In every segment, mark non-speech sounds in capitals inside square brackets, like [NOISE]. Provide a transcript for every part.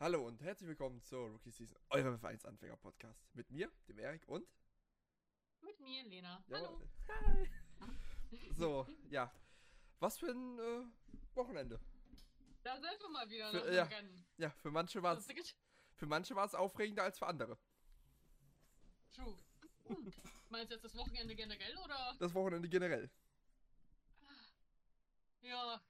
Hallo und herzlich willkommen zur Rookie Season, eurem F1-Anfänger-Podcast. Mit mir, dem Erik und. Mit mir, Lena. Hallo. [LAUGHS] Hi. So, ja. Was für ein äh, Wochenende. Da sind wir mal wieder Für- nach dem ja. Rennen. Ja, für manche war es für manche war es aufregender als für andere. True. Hm. Meinst du jetzt das Wochenende generell oder? Das Wochenende generell. Ja,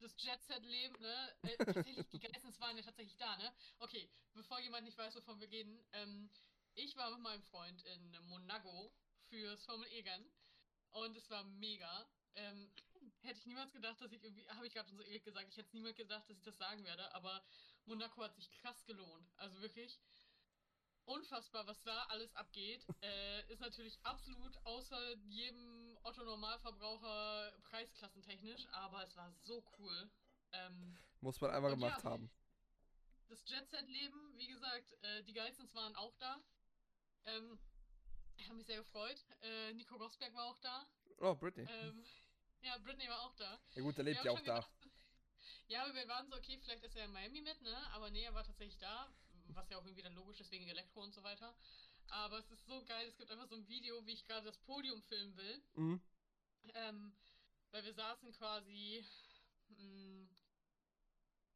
das Jet-Set-Leben, ne? Äh, tatsächlich, die Geissens waren ja tatsächlich da, ne? Okay, bevor jemand nicht weiß, wovon wir reden, ähm, ich war mit meinem Freund in Monaco fürs Formel E-Rennen und es war mega. Ähm, hätte ich niemals gedacht, dass ich irgendwie, habe ich gerade schon so ewig gesagt, ich hätte niemals gedacht, dass ich das sagen werde, aber Monaco hat sich krass gelohnt. Also wirklich unfassbar, was da alles abgeht. Äh, ist natürlich absolut außer jedem Otto-Normalverbraucher preisklassentechnisch, aber es war so cool. Ähm, Muss man einmal gemacht ja. haben. das Jet-Set-Leben, wie gesagt, äh, die Geissens waren auch da. Ähm, ich habe mich sehr gefreut. Äh, Nico Rosberg war auch da. Oh, Britney. Ähm, ja, Britney war auch da. ja gut, der lebt haben ja auch da. gedacht- [LAUGHS] ja, aber wir waren so, okay, vielleicht ist er in Miami mit, ne? Aber nee, er war tatsächlich da, was ja auch irgendwie dann logisch ist wegen Elektro und so weiter. Aber es ist so geil, es gibt einfach so ein Video, wie ich gerade das Podium filmen will. Mhm. Ähm, weil wir saßen quasi mh,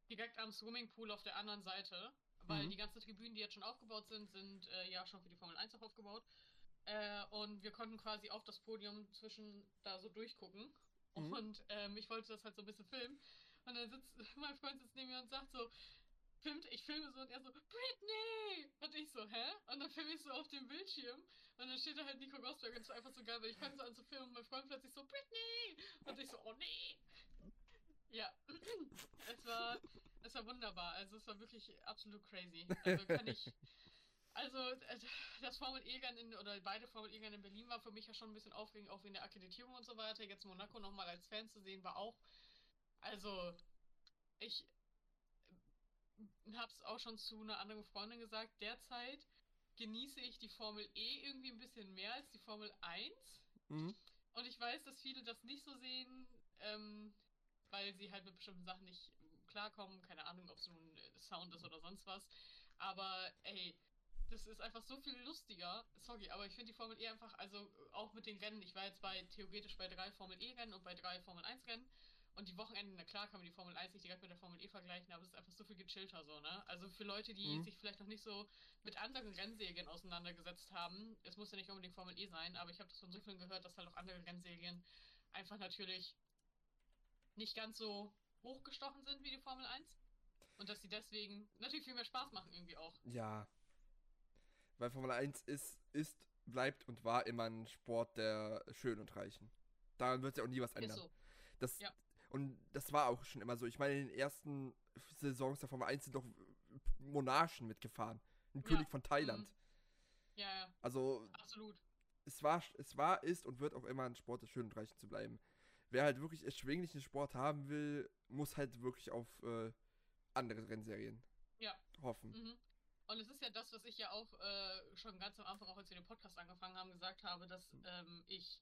direkt am Swimmingpool auf der anderen Seite, weil Mhm. die ganzen Tribünen, die jetzt schon aufgebaut sind, sind äh, ja schon für die Formel 1 auch aufgebaut. Äh, und wir konnten quasi auf das Podium zwischen da so durchgucken. Mhm. Und ähm, ich wollte das halt so ein bisschen filmen. Und dann sitzt [LAUGHS] mein Freund sitzt neben mir und sagt so, filmt, ich filme so und er so, Britney! Und ich so, hä? Und dann filme ich so auf dem Bildschirm und dann steht da halt Nico Rosberg und es war einfach so geil, weil ich fange so an zu filmen und mein Freund plötzlich so, Britney! Und ich so, oh nee! Ja, [CLEARS THROAT] es war, es war wunderbar. Also es war wirklich absolut crazy. Also kann ich, also äh, das Formel E-Rennen in, oder beide Formel E-Rennen in Berlin war für mich ja schon ein bisschen aufregend, auch wegen der Akkreditierung und so weiter. Jetzt Monaco nochmal als Fan zu sehen, war auch, also ich hab's auch schon zu einer anderen Freundin gesagt, derzeit genieße ich die Formel E irgendwie ein bisschen mehr als die Formel 1. Mhm. Und ich weiß, dass viele das nicht so sehen, ähm, weil sie halt mit bestimmten Sachen nicht klarkommen. Keine Ahnung, ob es nun äh, Sound ist oder sonst was. Aber ey, das ist einfach so viel lustiger. Sorry, aber ich finde die Formel E einfach, also auch mit den Rennen, ich war jetzt bei theoretisch bei drei Formel E-Rennen und bei drei Formel 1-Rennen. Und die Wochenenden, na klar, kann man die Formel 1 nicht direkt mit der Formel E vergleichen, aber es ist einfach so viel gechillter so, ne? Also für Leute, die Mhm. sich vielleicht noch nicht so mit anderen Rennserien auseinandergesetzt haben, es muss ja nicht unbedingt Formel E sein, aber ich habe das von so vielen gehört, dass halt auch andere Rennserien einfach natürlich nicht ganz so hochgestochen sind wie die Formel 1. Und dass sie deswegen natürlich viel mehr Spaß machen irgendwie auch. Ja. Weil Formel 1 ist, ist, bleibt und war immer ein Sport der Schönen und Reichen. Daran wird sich auch nie was ändern. so. Das, Ja. Und das war auch schon immer so. Ich meine, in den ersten Saisons der Formel 1 sind doch Monarchen mitgefahren. Ein Ja, König von Thailand. mhm. Ja, ja, Also absolut. es war, es war, ist und wird auch immer ein Sport des Schönen und Reichen zu bleiben. Wer halt wirklich erschwinglichen Sport haben will, muss halt wirklich auf äh, andere Rennserien Ja. hoffen. Mhm. Und es ist ja das, was ich ja auch äh, schon ganz am Anfang, auch als wir den Podcast angefangen haben, gesagt habe, dass Mhm. ähm, ich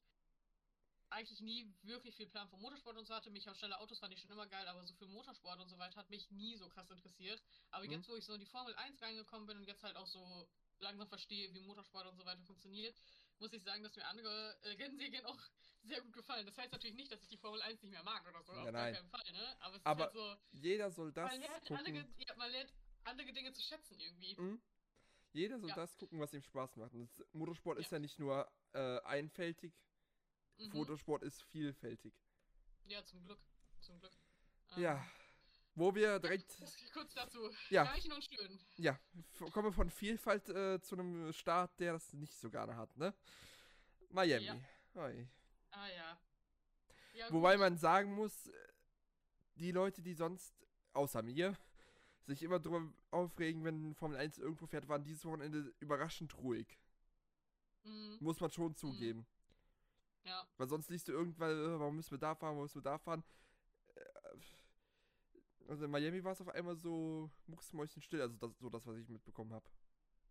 eigentlich nie wirklich viel Plan vom Motorsport und so hatte. Mich auf schnelle Autos fand ich schon immer geil, aber so für Motorsport und so weiter hat mich nie so krass interessiert. Aber Mhm. jetzt, wo ich so in die Formel 1 reingekommen bin und jetzt halt auch so langsam verstehe, wie Motorsport und so weiter funktioniert, muss ich sagen, dass mir andere äh, Rennserien auch [LAUGHS] sehr gut gefallen. Das heißt natürlich nicht, dass ich die Formel 1 nicht mehr mag oder so, Ja, auf nein. keinen Fall, ne? Aber es Aber ist halt so, Jeder soll das man lernt, gucken. andere, ja, man lernt andere Dinge zu schätzen irgendwie. Mhm. Jeder soll Ja. das gucken, was ihm Spaß macht. Und Motorsport ist Ja. ja nicht nur äh, einfältig, Mhm. Motorsport ist vielfältig. Ja, zum Glück. Zum Glück. Ähm, Ja. Wo wir direkt, Kurz dazu. Ja. Reichen und schön. ja, kommen von Vielfalt äh, zu einem Staat, der das nicht so gerne hat, ne? Miami. Ja. Oi. Ah ja. ja Wobei gut. man sagen muss, die Leute, die sonst, außer mir, sich immer drüber aufregen, wenn Formel 1 irgendwo fährt, waren dieses Wochenende überraschend ruhig. Mhm. Muss man schon zugeben. Ja. Weil sonst liest du irgendwann, äh, warum müssen wir da fahren, warum müssen wir da fahren. Äh, Also in Miami war es auf einmal so mucksmäuschenstill, also das, so das, was ich mitbekommen habe.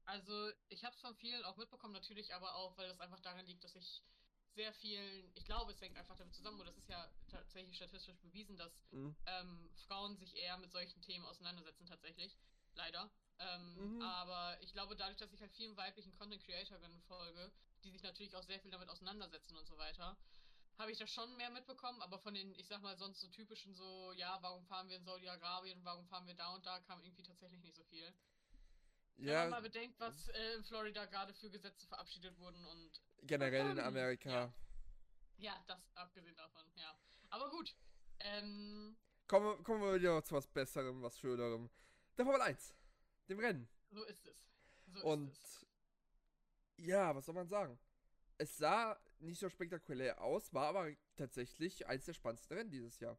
Also, ich habe es von vielen auch mitbekommen, natürlich, aber auch, weil das einfach daran liegt, dass ich sehr vielen, ich glaube, es hängt einfach damit zusammen, und das ist ja tatsächlich statistisch bewiesen, dass Mhm. ähm, Frauen sich eher mit solchen Themen auseinandersetzen, tatsächlich. Leider. Ähm, Mhm. Aber ich glaube, dadurch, dass ich halt vielen weiblichen Content Creatorinnen folge, die sich natürlich auch sehr viel damit auseinandersetzen und so weiter, habe ich das schon mehr mitbekommen. Aber von den, ich sag mal, sonst so typischen so, ja, warum fahren wir in Saudi-Arabien, warum fahren wir da und da, kam irgendwie tatsächlich nicht so viel. Wenn man mal Ja, bedenkt, was äh, in Florida gerade für Gesetze verabschiedet wurden und generell in Ähm, Amerika. ja. ja, das abgesehen davon, ja. Aber gut. Ähm, Kommen, wir- kommen wir wieder zu was Besserem, was Schönerem. Der Formel 1. Dem Rennen. so ist es. So Und ist es. ja, was soll man sagen? Es sah nicht so spektakulär aus, war aber tatsächlich eins der spannendsten Rennen dieses Jahr.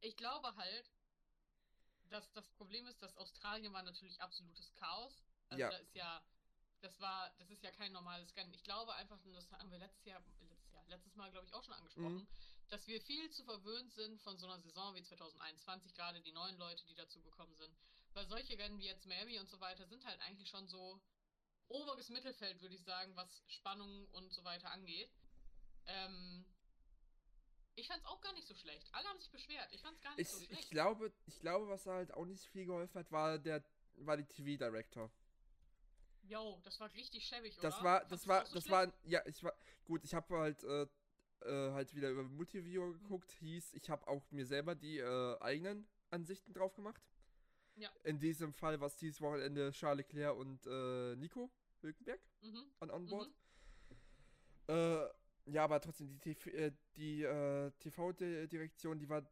Ich glaube halt, dass das Problem ist, dass Australien war natürlich absolutes Chaos. Also Ja. da ist ja, das war, das ist ja kein normales Rennen. Ich glaube einfach, und das haben wir letztes Jahr, letztes Jahr, letztes Mal glaube ich auch schon angesprochen, Mhm. dass wir viel zu verwöhnt sind von so einer Saison wie 2021, gerade die neuen Leute, die dazu gekommen sind. Weil solche Rennen wie jetzt Miami und so weiter sind halt eigentlich schon so oberes Mittelfeld, würde ich sagen, was Spannung und so weiter angeht. Ähm, ich fand's auch gar nicht so schlecht. Alle haben sich beschwert. Ich fand's gar nicht Ich, so schlecht. ich glaube, ich glaube, was halt auch nicht viel geholfen hat, war der war die TV Director. Jo, das war richtig schäbig, Das oder? war das du war so das schlecht? war ja, ich war gut, ich habe halt äh, äh, halt wieder über Multiview geguckt, hieß, ich habe auch mir selber die äh, eigenen Ansichten drauf gemacht. Ja. In diesem Fall war es dieses Wochenende Charles Leclerc und äh, Nico Hülkenberg Mhm. an on board. Mhm. Äh, ja, aber trotzdem, die, TV, äh, die äh, TV-Direktion, die war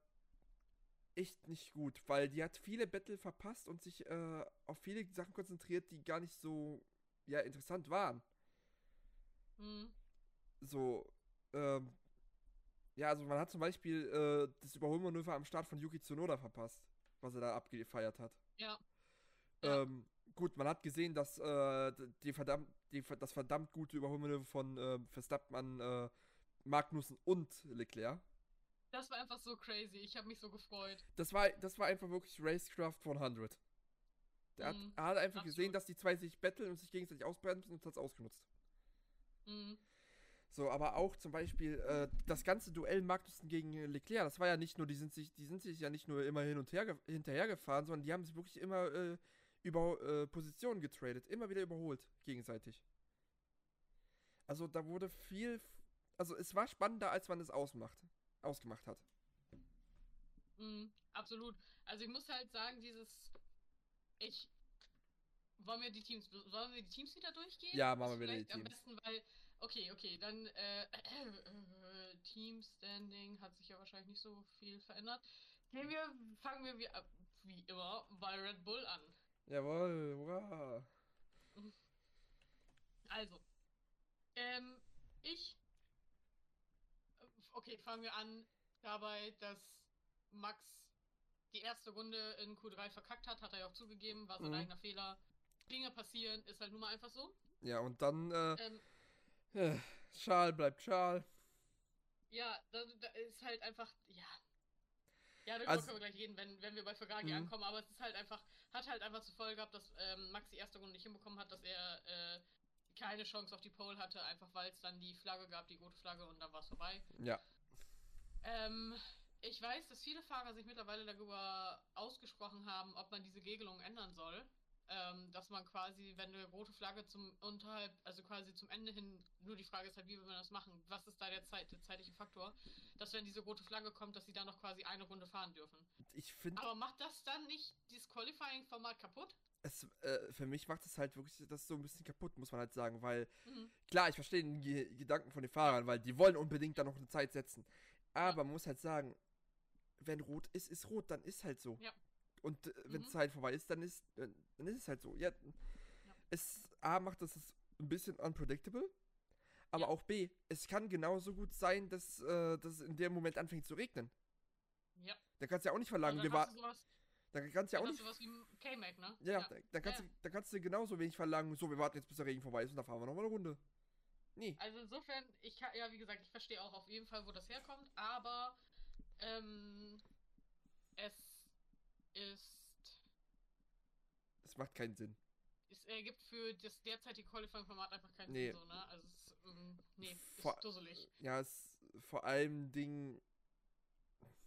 echt nicht gut, weil die hat viele Battle verpasst und sich äh, auf viele Sachen konzentriert, die gar nicht so ja, interessant waren. Mhm. So, ähm, ja, also man hat zum Beispiel äh, das Überholmanöver am Start von Yuki Tsunoda verpasst, was er da abgefeiert hat. Ja. Ähm, gut, man hat gesehen, dass äh, die verdammt, die, das verdammt gute Überholmanöver von äh, Verstappen an äh, Magnussen und Leclerc. Das war einfach so crazy. Ich habe mich so gefreut. Das war, das war einfach wirklich Racecraft 100. Der hat, Mhm, er hat einfach gesehen, absolut. dass die zwei sich betteln und sich gegenseitig ausbremsen und hat es ausgenutzt. Mhm. So, aber auch zum Beispiel äh, das ganze Duell Magnussen gegen Leclerc, das war ja nicht nur, die sind sich, die sind sich ja nicht nur immer hin und her ge hinterher gefahren, sondern die haben sich wirklich immer äh, über äh, Positionen getradet, immer wieder überholt, gegenseitig. Also da wurde viel, also es war spannender, als man es ausmacht, ausgemacht hat. Mhm. Absolut. Also ich muss halt sagen, dieses. Ich. Wollen wir die Teams, wollen wir die Teams wieder durchgehen? Ja, machen wir wieder die vielleicht Am Teams. besten, weil, okay, okay, dann äh, [CLEARS THROAT] äh, Team Standing hat sich ja wahrscheinlich nicht so viel verändert. Gehen wir, fangen wir wie, wie immer bei Red Bull an. Jawohl, hurra. [LAUGHS] Also, ähm, ich, okay, fangen wir an dabei, dass Max die erste Runde in Q3 verkackt hat, hat er ja auch zugegeben, war sein Mhm. eigener Fehler. Dinge passieren, ist halt nun mal einfach so. Ja, und dann, äh, Ähm, äh, Charles bleibt Charles. ja, da, da ist halt einfach, ja. Ja, darüber Also- können wir gleich reden, wenn, wenn wir bei Ferrari Mhm. ankommen, aber es ist halt einfach, hat halt einfach zur Folge gehabt, dass ähm, Max die erste Runde nicht hinbekommen hat, dass er äh, keine Chance auf die Pole hatte, einfach weil es dann die Flagge gab, die rote Flagge und dann war es vorbei. Ja. Ähm, ich weiß, dass viele Fahrer sich mittlerweile darüber ausgesprochen haben, ob man diese Regelung ändern soll. Ähm, dass man quasi, wenn eine rote Flagge zum unterhalb, also quasi zum Ende hin, nur die Frage ist halt, wie will man das machen? Was ist da der, Zeit, der zeitliche Faktor? Dass wenn diese rote Flagge kommt, dass sie dann noch quasi eine Runde fahren dürfen. Ich finde, Aber macht das dann nicht dieses Qualifying-Format kaputt? es, äh, für mich macht es halt wirklich das so ein bisschen kaputt, muss man halt sagen, weil Mhm. Klar, ich verstehe den Ge Gedanken von den Fahrern, weil die wollen unbedingt da noch eine Zeit setzen. Aber man muss halt sagen, wenn rot ist, ist rot, dann ist halt so. Ja. Und äh, wenn Mhm. Zeit vorbei ist, dann ist, äh, dann ist es halt so. Ja, Es A macht das es ein bisschen unpredictable, aber Ja. auch B, es kann genauso gut sein, dass, äh, dass es in dem Moment anfängt zu regnen. Ja. Da kannst du ja auch nicht verlangen, dann wir warten. Da kannst du ja auch nicht. sowas wie K-Mac, ne? Ja, Da, dann, kannst Ja. Du, dann kannst du genauso wenig verlangen, so, wir warten jetzt bis der Regen vorbei ist und dann fahren wir nochmal eine Runde. Nee. Also insofern, ich kann, ja, wie gesagt, ich verstehe auch auf jeden Fall, wo das herkommt, aber ähm, es ist, Das macht keinen Sinn. es ergibt für das derzeitige Qualifying-Format einfach keinen Nee. Sinn, so, ne? Also es ähm, nee, Vor- ist dusselig. Ja, es vor allem Ding.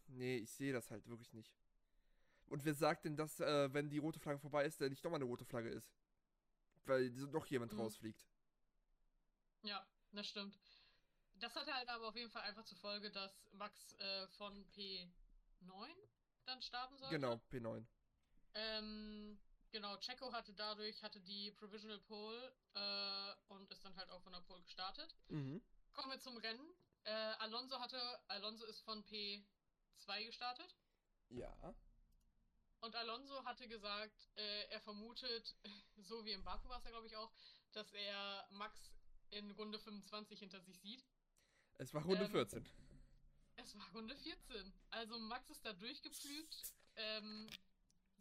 Nee, ich sehe das halt wirklich nicht. Und wer sagt denn, dass, äh, wenn die rote Flagge vorbei ist, der nicht nochmal eine rote Flagge ist? Weil noch jemand Mhm. rausfliegt. Ja, das stimmt. Das hatte halt aber auf jeden Fall einfach zur Folge, dass Max äh, von P9 dann starten sollte. Genau, P9. Ähm, genau, Checo hatte dadurch, hatte die Provisional Pole äh, und ist dann halt auch von der Pole gestartet. Mhm. Kommen wir zum Rennen. Äh, Alonso hatte, Alonso ist von P2 gestartet. Ja. Und Alonso hatte gesagt, äh, er vermutet, [LAUGHS] so wie im Baku war es ja, glaube ich, auch, dass er Max in Runde 25 hinter sich sieht. Es war Runde Ähm, 14. Es war Runde 14. Also Max ist da durchgepflügt. Ähm,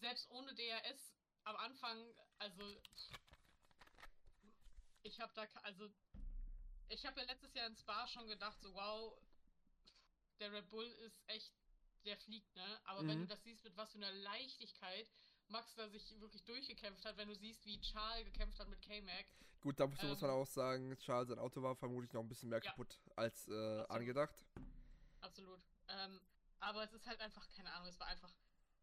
selbst ohne DRS am Anfang, also ich habe da, also ich habe ja letztes Jahr in Spa schon gedacht, so wow, der Red Bull ist echt, der fliegt, ne? Aber wenn Mhm. du das siehst, mit was für einer Leichtigkeit Max da sich wirklich durchgekämpft hat, wenn du siehst, wie Charles gekämpft hat mit K-Mac, Gut, da muss muss man ähm, auch sagen, Charles, sein Auto war vermutlich noch ein bisschen mehr Ja. kaputt als äh, Absolut. angedacht. Absolut. Ähm, aber es ist halt einfach, keine Ahnung, es war einfach.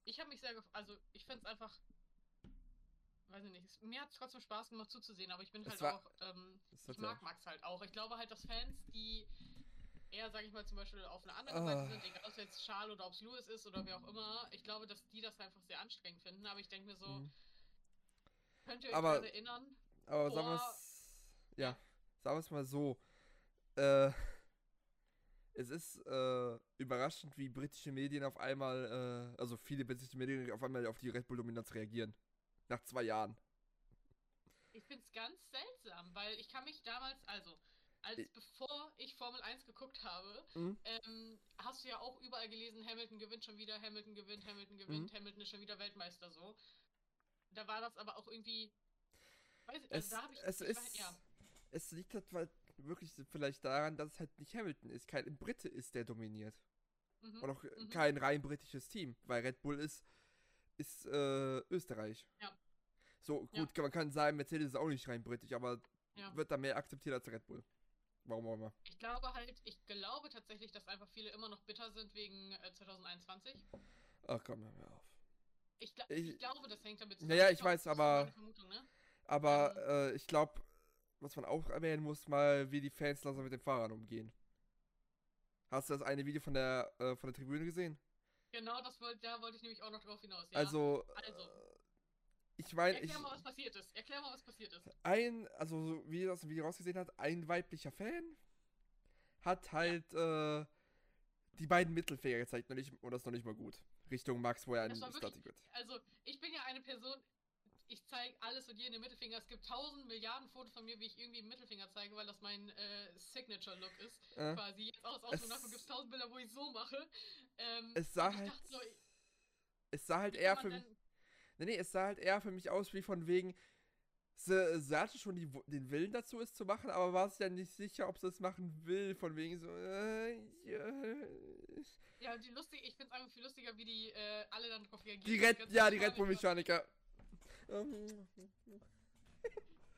Ich habe mich sehr gef also ich finde es einfach. Weiß ich nicht. Es, mir hat es trotzdem Spaß gemacht zuzusehen, aber ich bin Es halt war- auch. Ähm, ich mag Max halt auch. Ich glaube halt, dass Fans, die eher, sag ich mal, zum Beispiel auf einer anderen Ah. Seite sind, egal ob es jetzt Charles oder ob es Lewis ist oder wer auch immer, ich glaube, dass die das einfach sehr anstrengend finden. Aber ich denke mir so, Mhm. könnt ihr euch Aber- erinnern? Aber sagen wir es. Ja, sagen wir es mal so. Äh, es ist äh, überraschend, wie britische Medien auf einmal, äh, also viele britische Medien auf einmal auf die Red Bull-Dominanz reagieren. Nach zwei Jahren. Ich finde es ganz seltsam, weil ich kann mich damals, also, als Ich- bevor ich Formel 1 geguckt habe, Mhm. ähm, hast du ja auch überall gelesen, Hamilton gewinnt schon wieder, Hamilton gewinnt, Hamilton gewinnt, Hamilton ist schon wieder Weltmeister so. Da war das aber auch irgendwie. Weiß ich, also Es, da habe ich. es ich ist. weiß- ja, Es liegt halt weil- wirklich vielleicht daran, dass es halt nicht Hamilton ist, kein Brite ist, der dominiert. mhm, Und auch mhm. kein rein britisches Team, weil Red Bull ist, ist äh, Österreich. Ja. So, Ja. gut, kann man kann sagen, Mercedes ist auch nicht rein britisch, aber Ja. wird da mehr akzeptiert als Red Bull. Warum auch immer. Ich glaube halt, ich glaube tatsächlich, dass einfach viele immer noch bitter sind wegen äh, 2021. Ach komm, hör mir auf. Ich, gla Ich- ich glaube, das hängt damit Ja, ja, ich glaub, weiß, aber- ne? Aber Ähm. äh, ich glaube, was man auch erwähnen muss, mal, wie die Fans langsam mit den Fahrern umgehen. Hast du das eine Video von der, äh, von der Tribüne gesehen? Genau, das wollte, da wollte ich nämlich auch noch drauf hinaus. Ja. Also, also. äh, ich meine, ich, Erklär mal, was passiert ist. Erklär mal, was passiert ist. ein, also so wie das im Video rausgesehen hat, ein weiblicher Fan hat halt äh, die beiden Mittelfinger gezeigt und, nicht, und das ist noch nicht mal gut. Richtung Max, wo er Das ein war wirklich- Statik wird. Also, ich bin ja eine Person, ich zeige alles und jeden Mittelfinger. Es gibt tausend Milliarden Fotos von mir, wie ich irgendwie einen Mittelfinger zeige, weil das mein äh, Signature-Look ist. Äh, Quasi. Jetzt aus davon gibt es tausend Bilder, wo ich so mache. Ähm, es sah ich halt. so, es sah halt eher für mich. Nee, nee, es sah halt eher für mich aus wie von wegen. Sie, sie hatte schon die, den Willen dazu, es zu machen, aber war sich dann nicht sicher, ob sie es machen will. Von wegen so. Äh, ja. Ja, die lustig, ich finde es einfach viel lustiger, wie die äh, alle dann drauf reagieren. Die Red, ja, die Red Bull-Mechaniker.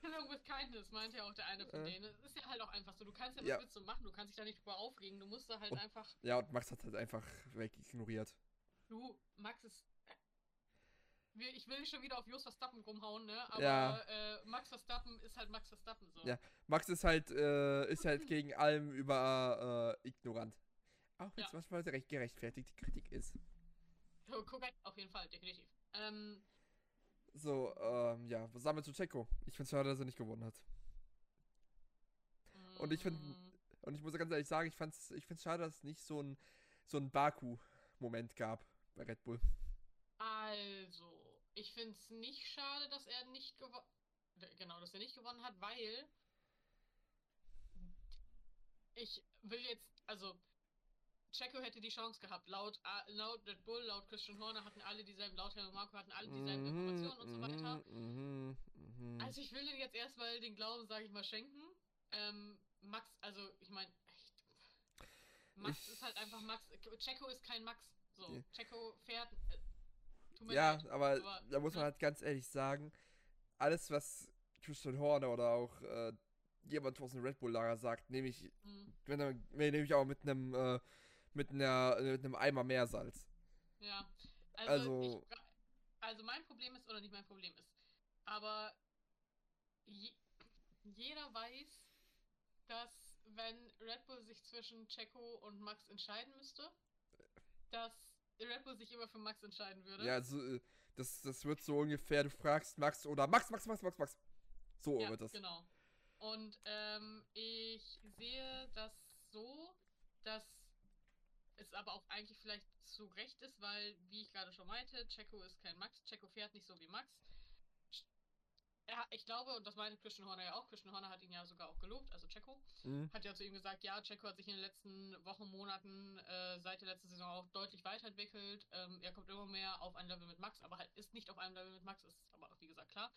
Killing with Kindness, meinte ja auch der eine von Äh. denen. Es ist ja halt auch einfach so, du kannst ja Ja. was willst du machen, du kannst dich da nicht drüber aufregen, du musst da halt Und- einfach, Ja, und Max hat halt einfach wegignoriert. du, Max ist, äh, ich will nicht schon wieder auf Jos Verstappen rumhauen, ne, aber Ja. äh, Max Verstappen ist halt Max Verstappen so. Ja. Max ist halt, äh, ist halt gegen allem über äh, ignorant. Auch wenn es Ja. manchmal recht gerechtfertigte Kritik ist. So, Korrekt, auf jeden Fall, definitiv. Ähm, So, ähm, ja, was sagen wir zu Checo? Ich finde es schade, dass er nicht gewonnen hat. Und ich find- mm, Und ich muss ganz ehrlich sagen, ich fand's, ich find's schade, dass es nicht so ein, so ein Baku-Moment gab bei Red Bull. Also, ich finde es nicht schade, dass er nicht gewonnen Genau, dass er nicht gewonnen hat, weil ich will jetzt, also Checo hätte die Chance gehabt. Laut, laut Red Bull, laut Christian Horner hatten alle dieselben, laut Helmut Marko hatten alle dieselben Informationen und so weiter. Mhm, mhm. Also ich will den jetzt erstmal den Glauben, sage ich mal, schenken. Ähm, Max, also ich meine, Max Ich- ist halt einfach Max. Checo ist kein Max. So, Ja. Checo fährt. Äh, ja, leid. aber, aber, da muss man ne? halt ganz ehrlich sagen, alles, was Christian Horner oder auch äh, jemand aus dem Red Bull-Lager sagt, nehme ich, Mhm. wenn er- nehme ich auch mit einem, äh, mit einer, mit einem Eimer Meersalz. Ja. Also, Also- ich, also mein Problem ist, oder nicht mein Problem ist, aber je, jeder weiß, dass wenn Red Bull sich zwischen Checo und Max entscheiden müsste, dass Red Bull sich immer für Max entscheiden würde. Ja, also, äh, das, das wird so ungefähr, du fragst Max oder Max, Max, Max, Max, Max. So Ja, wird das. genau. Und ähm, ich sehe das so, dass es aber auch eigentlich vielleicht zu Recht ist, weil, wie ich gerade schon meinte, Checo ist kein Max. Checo fährt nicht so wie Max. Ja, ich glaube, und das meinte Christian Horner ja auch, Christian Horner hat ihn ja sogar auch gelobt, also Checo, Mhm. hat ja zu ihm gesagt, ja, Checo hat sich in den letzten Wochen, Monaten, äh, seit der letzten Saison auch deutlich weiterentwickelt. Ähm, er kommt immer mehr auf ein Level mit Max, aber halt ist nicht auf einem Level mit Max, ist aber auch, wie gesagt, klar.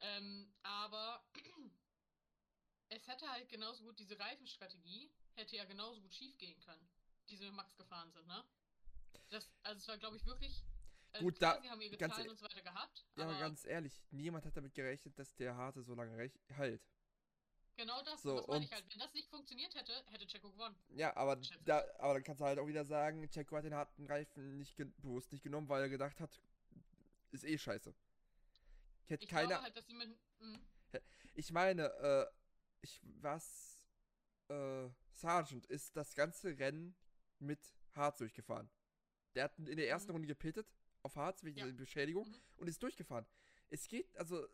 Ähm, aber [CLEARS THROAT] es hätte halt genauso gut, diese Reifenstrategie hätte ja genauso gut schief gehen können, die sie mit Max gefahren sind, ne? Das, also es war, glaube ich, wirklich. Also Gut, klar, da- sie haben ihre ganz Zahlen e- und so weiter gehabt, Ja, aber aber ganz ehrlich, niemand hat damit gerechnet, dass der Harte so lange rech- halt. genau das, so, das meine ich halt. Wenn das nicht funktioniert hätte, hätte Checo gewonnen. Ja, aber, ich. da, aber dann kannst du halt auch wieder sagen, Checo hat den harten Reifen nicht bewusst nicht genommen, weil er gedacht hat, ist eh scheiße. Hätte Ich glaube halt, dass sie mit. Mhm. Ich meine, äh, ich was äh, Sargent ist das ganze Rennen mit Harz durchgefahren. Der hat in der ersten Mhm. Runde gepittet auf Harz wegen Ja. der Beschädigung Mhm. und ist durchgefahren. Es geht, also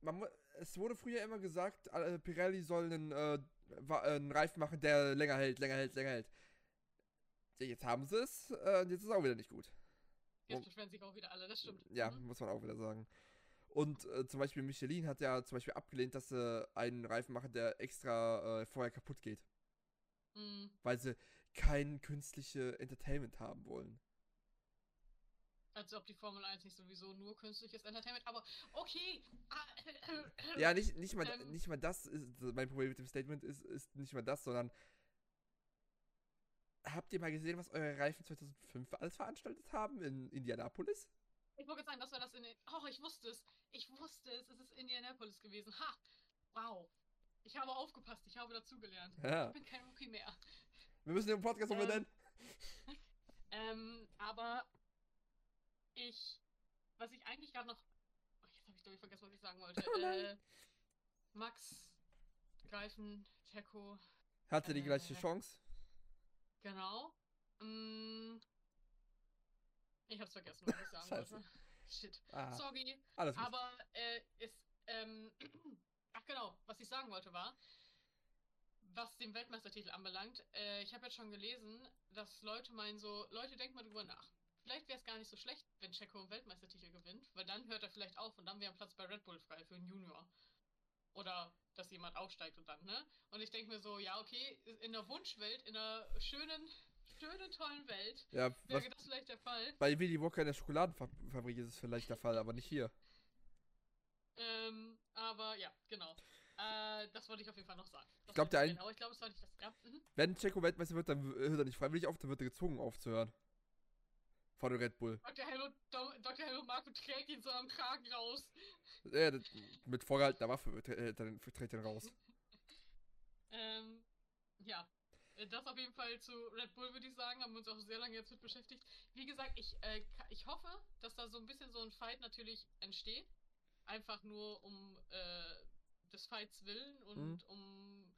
man, es wurde früher immer gesagt, äh, Pirelli soll einen, äh, äh, einen Reifen machen, der länger hält, länger hält, länger hält. Ja, jetzt haben sie es, äh, und jetzt ist es auch wieder nicht gut. Jetzt beschweren sich auch wieder alle, das stimmt. Ja, Mhm. muss man auch wieder sagen. Und äh, zum Beispiel Michelin hat ja zum Beispiel abgelehnt, dass sie einen Reifen machen, der extra äh, vorher kaputt geht. Mhm. Weil sie kein künstliche Entertainment haben wollen. Als ob die Formel 1 nicht sowieso nur künstliches Entertainment, aber okay. Ja, [COUGHS] nicht, nicht, mal, Ähm. nicht mal das ist mein Problem mit dem Statement ist, ist nicht mal das, sondern habt ihr mal gesehen, was eure Reifen 2005 alles veranstaltet haben in Indianapolis? Ich wollte sagen, das war das in den. Oh, ich wusste es. Ich wusste es. Es ist Indianapolis gewesen. Ha! Wow. Ich habe aufgepasst. Ich habe dazugelernt. Ja. Ich bin kein Rookie mehr. Wir müssen den Podcast Ähm. umbenennen. [LAUGHS] Ähm, aber ich. Was ich eigentlich gerade noch. Oh, jetzt habe ich, glaube ich, vergessen, was ich sagen wollte. [LAUGHS] Oh äh, Max, Greifen, Checo, Hatte die gleiche äh, Chance. genau. Mm, ich hab's vergessen, was ich [LAUGHS] sagen wollte. Shit. Ah, Sorry. alles gut. Aber äh, ist, ähm, [CLEARS THROAT] ach genau, was ich sagen wollte war, was den Weltmeistertitel anbelangt, äh, ich habe jetzt schon gelesen, dass Leute meinen so, Leute, denkt mal drüber nach. Vielleicht wäre es gar nicht so schlecht, wenn Checo einen Weltmeistertitel gewinnt, weil dann hört er vielleicht auf und dann wäre ein Platz bei Red Bull frei für einen Junior. Oder dass jemand aufsteigt und dann, ne? Und ich denke mir so, ja, okay, in der Wunschwelt, in einer schönen, schönen, tollen Welt, Ja, wäre das vielleicht der Fall. bei Willy Walker in der Schokoladenfabrik ist es vielleicht der Fall, aber nicht hier. Ähm, aber ja, genau. Äh, das wollte ich auf jeden Fall noch sagen. Das Glaubt wollte ihr ich ein- Aber ich glaube, es war nicht das. Ja, mhm. Wenn Checo Weltmeister wird, dann hört er nicht freiwillig auf, dann wird er gezwungen aufzuhören. Von der Red Bull. Dr. Hello, Do- Dr. Hello Marco trägt ihn so am Kragen raus. Ja, das- mit vorgehaltener Waffe äh, dann trägt er ihn raus. [LAUGHS] Ähm, ja. Äh, Das auf jeden Fall zu Red Bull, würde ich sagen. Haben wir uns auch sehr lange jetzt mit beschäftigt. Wie gesagt, ich, äh, ich hoffe, dass da so ein bisschen so ein Fight natürlich entsteht. Einfach nur um äh, des Fights willen und Mhm. um.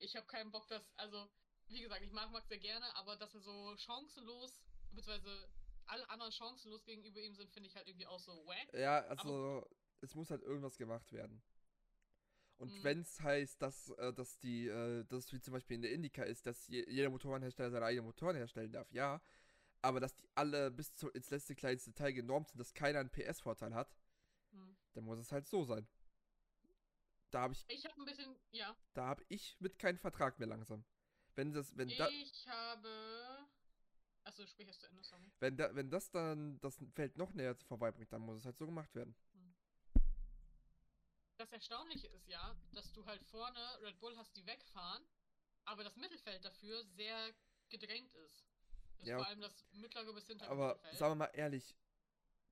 Ich habe keinen Bock, dass. Also, wie gesagt, ich mag Max sehr gerne, aber dass er so chancenlos, beziehungsweise alle anderen chancenlos gegenüber ihm sind, finde ich halt irgendwie auch so wack. Ja, also es muss halt irgendwas gemacht werden. Und Mhm. wenn es heißt, dass, äh, dass die, äh, dass wie zum Beispiel in der Indica ist, dass je, jeder Motorenhersteller seine eigenen Motoren herstellen darf, ja. Aber dass die alle bis zu, ins letzte kleinste Detail genormt sind, dass keiner einen PS-Vorteil hat. Dann muss es halt so sein. Da habe ich, Ich habe ein bisschen. Ja. da habe ich mit keinen Vertrag mehr langsam. Wenn das, wenn da, Ich habe. Achso, sprich erst zu Ende, sorry. wenn da, wenn das dann das Feld noch näher vorbeibringt, dann muss es halt so gemacht werden. Das Erstaunliche ist ja, dass du halt vorne Red Bull hast, die wegfahren, aber das Mittelfeld dafür sehr gedrängt ist. Das Ja, vor allem das mittlere bis hintere Aber Mittelfeld. sagen wir mal ehrlich,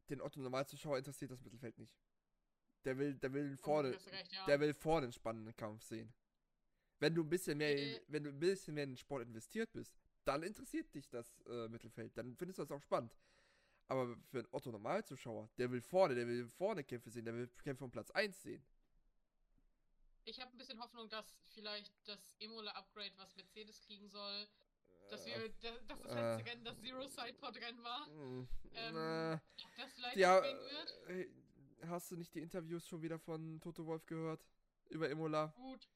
den Otto Normalzuschauer interessiert das Mittelfeld nicht. Der will, der will Oh, vorne, hast du recht, ja. der will vorne einen spannenden Kampf sehen. Wenn du ein bisschen mehr, Äh. wenn du ein bisschen mehr in den Sport investiert bist, dann interessiert dich das äh, Mittelfeld. Dann findest du das auch spannend. Aber für einen Otto Normalzuschauer, der will vorne, der will vorne Kämpfe sehen, der will Kämpfe um Platz 1 sehen. Ich habe ein bisschen Hoffnung, dass vielleicht das Emola-Upgrade, was Mercedes kriegen soll, dass wir, dass das letzte äh, Rennen das Zero-Side-Pod-Rennen war, Mm, ähm, äh, das vielleicht ja, wird. Äh, hast du nicht die Interviews schon wieder von Toto Wolf gehört? Über Imola? Gut.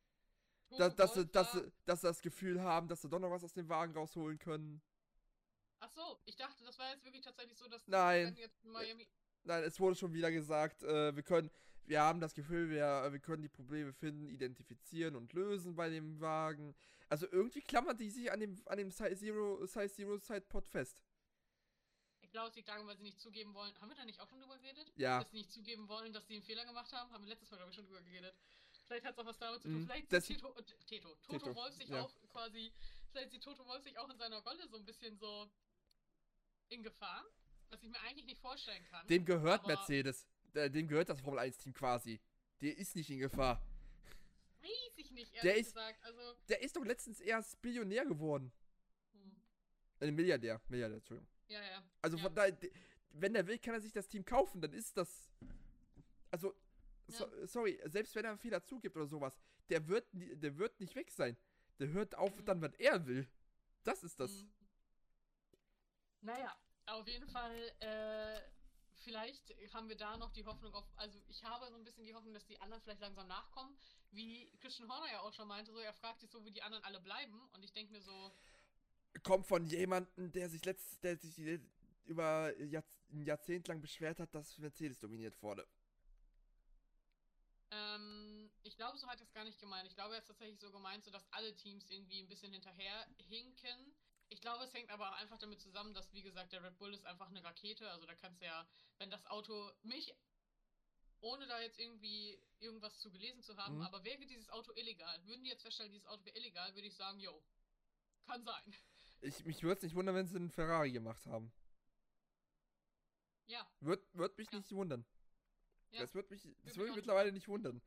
Da, dass, sie, dass, sie, dass sie das Gefühl haben, dass sie doch noch was aus dem Wagen rausholen können. Ach so, ich dachte, das war jetzt wirklich tatsächlich so, dass das Nein. Jetzt in Miami. Nein, es wurde schon wieder gesagt, äh, wir können, wir haben das Gefühl, wir, wir können die Probleme finden, identifizieren und lösen bei dem Wagen. Also irgendwie klammern die sich an dem, an dem Size Zero, Size Zero Side Pod fest. Ich glaube, es liegt daran, weil sie nicht zugeben wollen. Haben wir da nicht auch schon drüber geredet? Ja. Dass sie nicht zugeben wollen, dass sie einen Fehler gemacht haben? Haben wir letztes Mal, glaube ich, schon drüber geredet. Vielleicht hat es auch was damit zu tun. Mhm, Vielleicht das- sieht Tito, äh, Teto, Toto Teto, Wolf sich ja. auch quasi, vielleicht sieht Toto Wolf sich auch in seiner Rolle so ein bisschen so in Gefahr, was ich mir eigentlich nicht vorstellen kann. Dem gehört Mercedes. Dem gehört das Formel 1 Team quasi. Der ist nicht in Gefahr. Weiß ich nicht, ehrlich Der ist- gesagt. Also, Der ist doch letztens erst Billionär geworden. hm. Äh, Milliardär. Milliardär, Entschuldigung. Ja, ja. Also ja. von daher, wenn er will, kann er sich das Team kaufen, dann ist das. Also, so, sorry, selbst wenn er einen Fehler zugibt oder sowas, der wird, der wird nicht weg sein. Der hört auf Mhm. dann, was er will. Das ist das. Mhm. Naja, auf jeden Fall, äh, vielleicht haben wir da noch die Hoffnung auf, also ich habe so ein bisschen die Hoffnung, dass die anderen vielleicht langsam nachkommen. Wie Christian Horner ja auch schon meinte, so er fragt sich so, wie die anderen alle bleiben. Und ich denke mir so, Kommt von jemandem, der sich letzt, der sich über Jahrz ein Jahrzehnt lang beschwert hat, dass Mercedes dominiert wurde. ähm, ich glaube, so hat er es gar nicht gemeint. Ich glaube, er hat es tatsächlich so gemeint, so dass alle Teams irgendwie ein bisschen hinterher hinken. Ich glaube, es hängt aber auch einfach damit zusammen, dass, wie gesagt, der Red Bull ist einfach eine Rakete. Also da kannst du ja, wenn das Auto mich, ohne da jetzt irgendwie irgendwas zu gelesen zu haben, Mhm. aber wäre dieses Auto illegal, würden die jetzt feststellen, dieses Auto wäre illegal, würde ich sagen, yo, kann sein. Ich, mich würde es nicht wundern, wenn sie einen Ferrari gemacht haben. Ja, Wird, wird mich Ja. nicht wundern. Ja. Das wird mich, das mich würde mich nicht mittlerweile nicht wundern.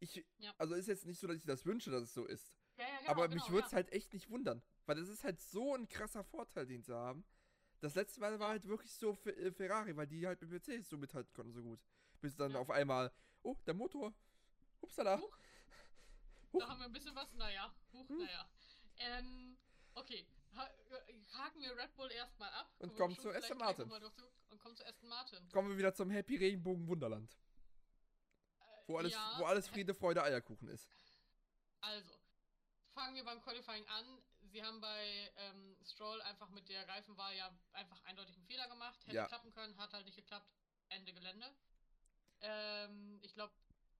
Ich, Ja. also ist jetzt nicht so, dass ich das wünsche, dass es so ist. ja, ja genau, aber genau, mich würde es halt echt nicht wundern. Weil das ist halt so ein krasser Vorteil, den sie haben. Das letzte Mal war halt wirklich so für äh, Ferrari, weil die halt mit Mercedes so mithalten konnten, so gut. Bis dann auf einmal, oh, der Motor. Upsala. Huch. Huch. Da haben wir ein bisschen was, naja, huch, Hm. naja. Ähm, okay, haken wir Red Bull erstmal ab. Und kommen zu Aston Martin. Und kommen zu Aston Martin. Kommen wir wieder zum Happy Regenbogen Wunderland. Äh, Wo alles, ja, wo alles Friede, Freude, Eierkuchen ist. Also, fangen wir beim Qualifying an. Sie haben bei ähm, Stroll einfach mit der Reifenwahl ja einfach eindeutig einen Fehler gemacht. Hätte Ja. klappen können, hat halt nicht geklappt. Ende Gelände. Ähm, ich glaube,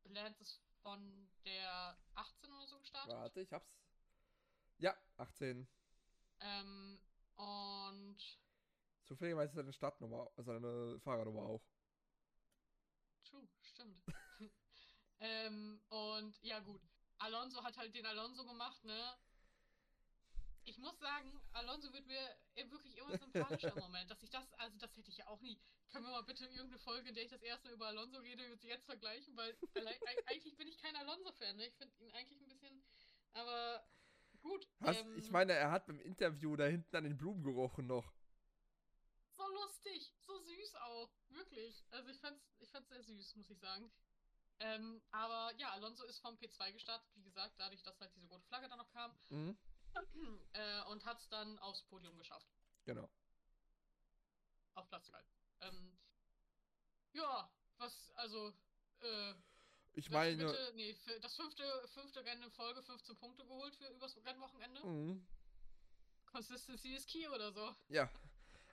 Lance ist von der 18 oder so gestartet. Warte, ich hab's. Ja, 18. Ähm, und Zufälligerweise ist seine Startnummer, seine Fahrernummer auch. True, stimmt. [LAUGHS] ähm, und ja, gut. Alonso hat halt den Alonso gemacht, ne? Ich muss sagen, Alonso wird mir wirklich immer sympathischer im Moment. Dass ich das, also das hätte ich ja auch nie. Können wir mal bitte irgendeine Folge, in der ich das erste Mal über Alonso rede, jetzt vergleichen? Weil [LAUGHS] eigentlich bin ich kein Alonso-Fan, ne? Ich finde ihn eigentlich ein bisschen. Aber gut. Hast, ähm, ich meine, er hat beim Interview da hinten an den Blumen gerochen noch. so lustig, so süß auch, wirklich. Also ich fand's, ich fand's sehr süß, muss ich sagen. Ähm, aber ja, Alonso ist vom P2 gestartet, wie gesagt, dadurch, dass halt diese rote Flagge dann noch kam Mhm. [CLEARS THROAT] äh, und hat's dann aufs Podium geschafft, Genau. auf Platz 3. Ähm, ja, was, also, äh, Ich das meine. dritte- nee, das fünfte, fünfte Rennen in Folge 15 Punkte geholt für übers Rennwochenende. Mhm. Consistency is key oder so. Ja.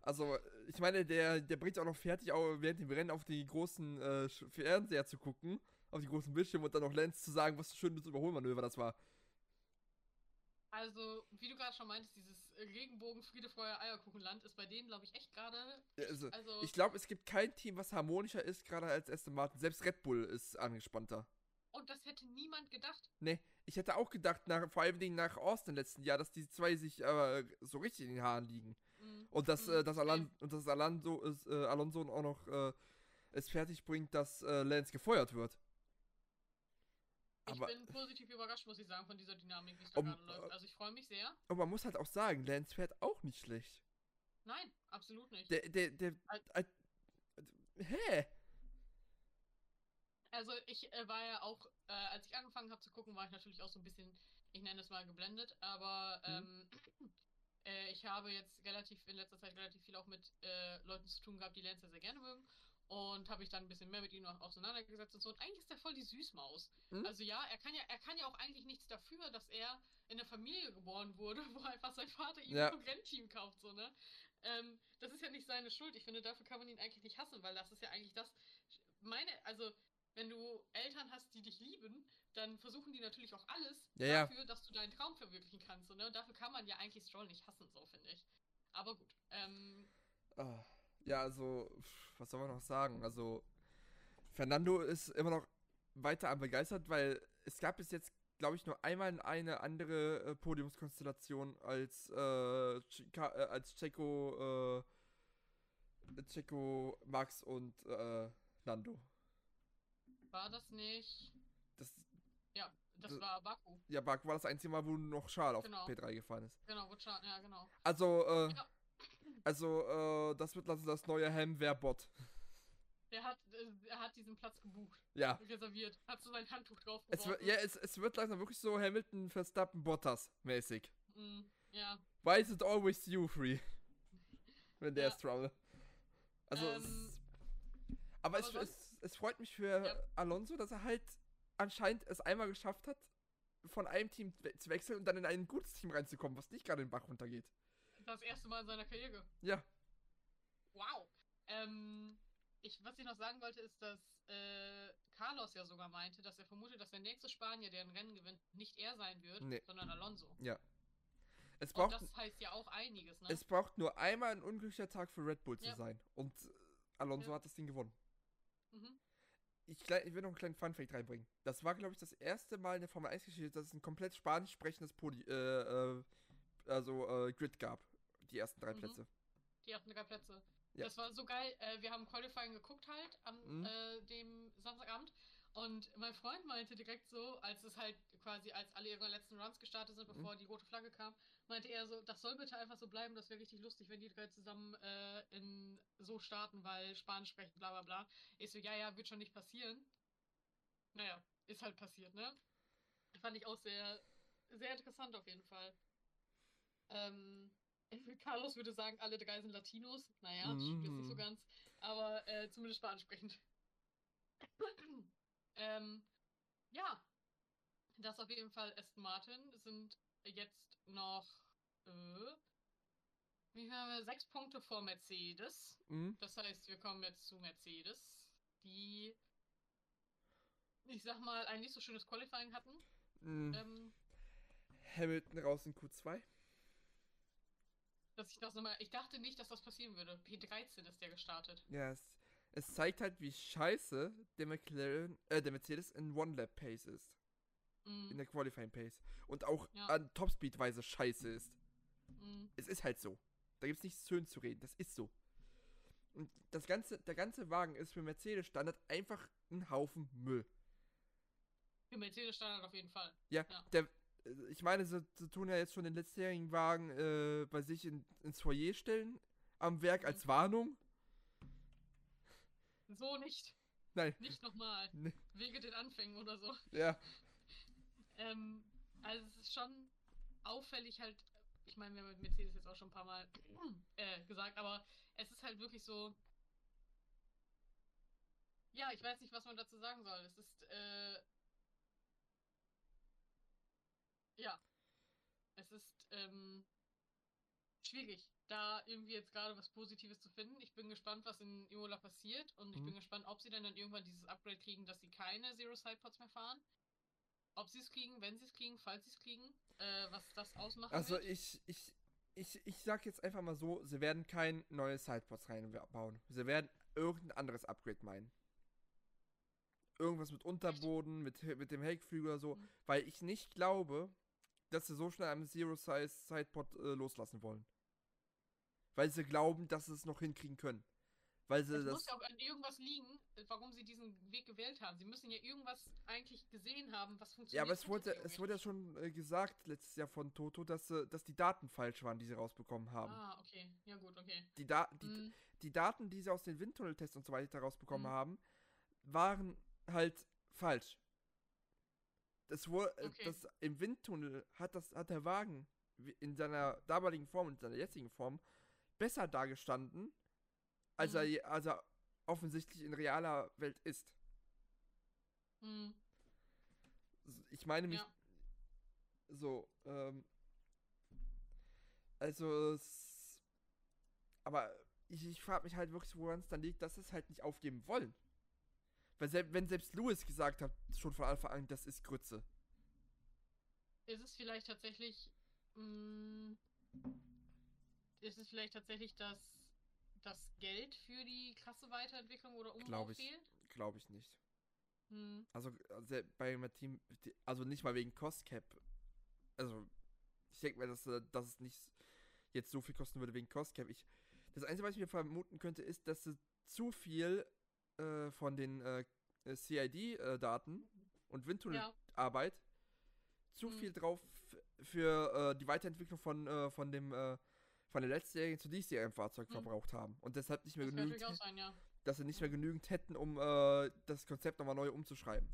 Also, ich meine, der, der bringt auch noch fertig, auch während dem Rennen auf die großen äh, Fernseher zu gucken, auf die großen Bildschirme und dann noch Lenz zu sagen, was für ein schönes Überholmanöver das war. Also, wie du gerade schon meintest, dieses Regenbogen, Friede, Feuer, Eierkuchenland ist bei denen, glaube ich, echt gerade. Also, Also, ich glaube, es gibt kein Team, was harmonischer ist, gerade als Aston Martin. Selbst Red Bull ist angespannter. und das hätte niemand gedacht. Nee, ich hätte auch gedacht, nach, vor allem Dingen nach Austin letzten Jahr, dass die zwei sich äh, so richtig in den Haaren liegen. Mhm. Und dass, Mhm, äh, dass, same. Alan, und dass Alonso, ist, äh, Alonso auch noch äh, es fertig bringt, dass äh, Lance gefeuert wird. Aber, ich bin positiv überrascht, muss ich sagen, von dieser Dynamik, wie es da Um, gerade läuft. äh, Also ich freue mich sehr. und man muss halt auch sagen, Lance fährt auch nicht schlecht. Nein, absolut nicht. Der, der, der, Al- äh, hä? Also ich äh, war ja auch, äh, als ich angefangen habe zu gucken, war ich natürlich auch so ein bisschen, ich nenne es mal geblendet, aber Mhm. ähm, äh, ich habe jetzt relativ in letzter Zeit relativ viel auch mit äh, Leuten zu tun gehabt, die Lance sehr, sehr gerne mögen. Und habe ich dann ein bisschen mehr mit ihm auch auseinandergesetzt und so. Und eigentlich ist er voll die Süßmaus. Mhm. Also ja, er kann ja, er kann ja auch eigentlich nichts dafür, dass er in einer Familie geboren wurde, [LAUGHS] wo einfach sein Vater ihm Ja. ein Rennteam kauft, so, ne? Ähm, das ist ja nicht seine Schuld. Ich finde, dafür kann man ihn eigentlich nicht hassen, weil das ist ja eigentlich das. Meine, also, wenn du Eltern hast, die dich lieben, dann versuchen die natürlich auch alles Ja, ja. dafür, dass du deinen Traum verwirklichen kannst. So, ne? Und dafür kann man ja eigentlich Stroll nicht hassen, so finde ich. Aber gut. Ähm, Ah, Ja, also, was soll man noch sagen? Also, Fernando ist immer noch weiter am begeistert, weil es gab bis jetzt, glaube ich, nur einmal eine andere äh, Podiumskonstellation als äh, Chica, äh, als Checo, äh, Checo, Max und äh, Lando. war das nicht. Das, Ja, das Das- war Baku. ja, Marc war das einzige Mal, wo noch Schal auf Genau. P3 gefahren ist. Genau, Wutschan, ja, genau. Also, äh, Ja. Also, äh, das wird also das neue Helmwehr-Bot. Der hat, äh, er hat diesen Platz gebucht, Ja. reserviert, hat so sein Handtuch drauf Es wird, ja, es, es wird langsam wirklich so Hamilton, Verstappen, Bottas mäßig. Mm, ja. Why is it always you three? [LAUGHS] Wenn der Ja. ist Trouble. Also, Ähm, es, aber, es, aber es, es freut mich für Ja. Alonso, dass er halt anscheinend es einmal geschafft hat, von einem Team zu wechseln und dann in ein gutes Team reinzukommen, was nicht gerade den Bach runtergeht. Das erste Mal in seiner Karriere. Ja. Wow. Ähm, ich, was ich noch sagen wollte, ist, dass äh, Carlos ja sogar meinte, dass er vermutet, dass der nächste Spanier, der ein Rennen gewinnt, nicht er sein wird, Nee. sondern Alonso. Es Und braucht, das heißt ja auch einiges, ne? es braucht nur einmal ein unglücklicher Tag für Red Bull zu Ja. sein. Und äh, Alonso Ja. hat das Ding gewonnen. mhm. Ich, ich will noch einen kleinen Funfact reinbringen. Das war, glaube ich, das erste Mal in der Formel 1-Geschichte, dass es ein komplett spanisch sprechendes Podi äh, äh, also, äh, Grid gab. Die ersten drei Mhm. Plätze. Die ersten drei Plätze. Ja. Das war so geil. Äh, wir haben Qualifying geguckt halt am Mhm. äh, dem Samstagabend. Und mein Freund meinte direkt so, als es halt quasi, als alle ihre letzten Runs gestartet sind, Mhm. bevor die rote Flagge kam, meinte er so, das soll bitte einfach so bleiben, das wäre richtig lustig, wenn die drei zusammen äh, in so starten, weil Spanisch sprechen, bla bla bla. Ich so, ja, ja, wird schon nicht passieren. Naja, ist halt passiert, ne? Fand ich auch sehr, sehr interessant auf jeden Fall. Ähm, Carlos würde sagen, alle drei sind Latinos. Naja, das stimmt jetzt nicht so ganz. Aber äh, zumindest spanisch sprechend. [CLEARS THROAT] ähm, ja. Das auf jeden Fall Aston Martin sind jetzt noch äh, wie viel haben wir? sechs Punkte vor Mercedes. Mhm. Das heißt, wir kommen jetzt zu Mercedes, die ich sag mal ein nicht so schönes Qualifying hatten. Mhm. Ähm, Hamilton raus in Q2. Dass ich das nochmal. Ich dachte nicht, dass das passieren würde. P13 ist der gestartet. Ja, es, es zeigt halt, wie scheiße der McLaren, äh, der Mercedes in One-Lap-Pace ist. In Mhm. der Qualifying-Pace. Und auch Ja. an Topspeed-Weise scheiße ist. Mhm. Es ist halt so. Da gibt's nichts schön zu reden. Das ist so. Und das ganze, der ganze Wagen ist für Mercedes Standard einfach ein Haufen Müll. Für Mercedes Standard auf jeden Fall. Ja, Ja. der, ich meine, sie, sie tun ja jetzt schon den letztjährigen Wagen äh, bei sich in, ins Foyer stellen, am Werk Mhm. als Warnung. So nicht. Nein, Nicht nochmal. ne, Wege den Anfängen oder so. ja, Ähm, also es ist schon auffällig halt, ich meine, wir haben mit Mercedes jetzt auch schon ein paar Mal äh, gesagt, aber es ist halt wirklich so. Ja, ich weiß nicht, was man dazu sagen soll. Es ist, äh, ja, es ist ähm, schwierig, da irgendwie jetzt gerade was Positives zu finden. Ich bin gespannt, was in Imola passiert und ich Mhm. bin gespannt, ob sie dann, dann irgendwann dieses Upgrade kriegen, dass sie keine Zero Sidepods mehr fahren. Ob sie es kriegen, wenn sie es kriegen, falls sie es kriegen, äh, was das ausmacht. also ich, ich, ich, ich sag jetzt einfach mal so, sie werden kein neues Sidepods reinbauen. Sie werden irgendein anderes Upgrade meinen. Irgendwas mit Unterboden, mit, mit dem Heckflügel oder so, Mhm. weil ich nicht glaube, dass sie so schnell am Zero-Size Sidepod äh, loslassen wollen. Weil sie glauben, dass sie es noch hinkriegen können. Weil sie Es das. muss ja auch an irgendwas liegen, warum sie diesen Weg gewählt haben. Sie müssen ja irgendwas eigentlich gesehen haben, was funktioniert. Ja, aber es wurde, es wurde ja schon äh, gesagt letztes Jahr von Toto, dass, dass die Daten falsch waren, die sie rausbekommen haben. Ah, okay. Ja, gut, okay. Die, da die, Mm, die Daten, die sie aus den Windtunneltests und so weiter rausbekommen Mhm. haben, waren halt falsch. Das wurde, äh, Okay. das im Windtunnel hat das hat der Wagen in seiner damaligen Form und seiner jetzigen Form besser dargestanden, als, er, Mhm. je- als er offensichtlich in realer Welt ist. S- Ich meine mich ja. so, ähm, also es, aber ich, ich frage mich halt wirklich, woran es dann liegt, dass es halt nicht aufgeben wollen. Weil wenn selbst Lewis gesagt hat, schon von Anfang an, das ist Grütze. Ist es vielleicht tatsächlich. mm, ist es vielleicht tatsächlich das, das Geld für die krasse Weiterentwicklung oder Umbau Glaub ich. fehlt? Glaube ich nicht. Hm. Also se- bei meinem Team, also nicht mal wegen Cost Cap. Also ich denke mir, dass, äh, dass es nicht jetzt so viel kosten würde wegen Cost Cap. Ich, das Einzige, was ich mir vermuten könnte, ist, dass sie zu viel äh, von den äh, CID-Daten und Ja, Windtunnelarbeit zu Mhm. viel drauf für äh, die Weiterentwicklung von, äh, von dem äh, von der letztjährigen zu diesjährigen Fahrzeug Mhm. verbraucht haben und deshalb nicht mehr das genügend, sein, ja. dass sie nicht mehr genügend hätten, um das Konzept nochmal neu umzuschreiben.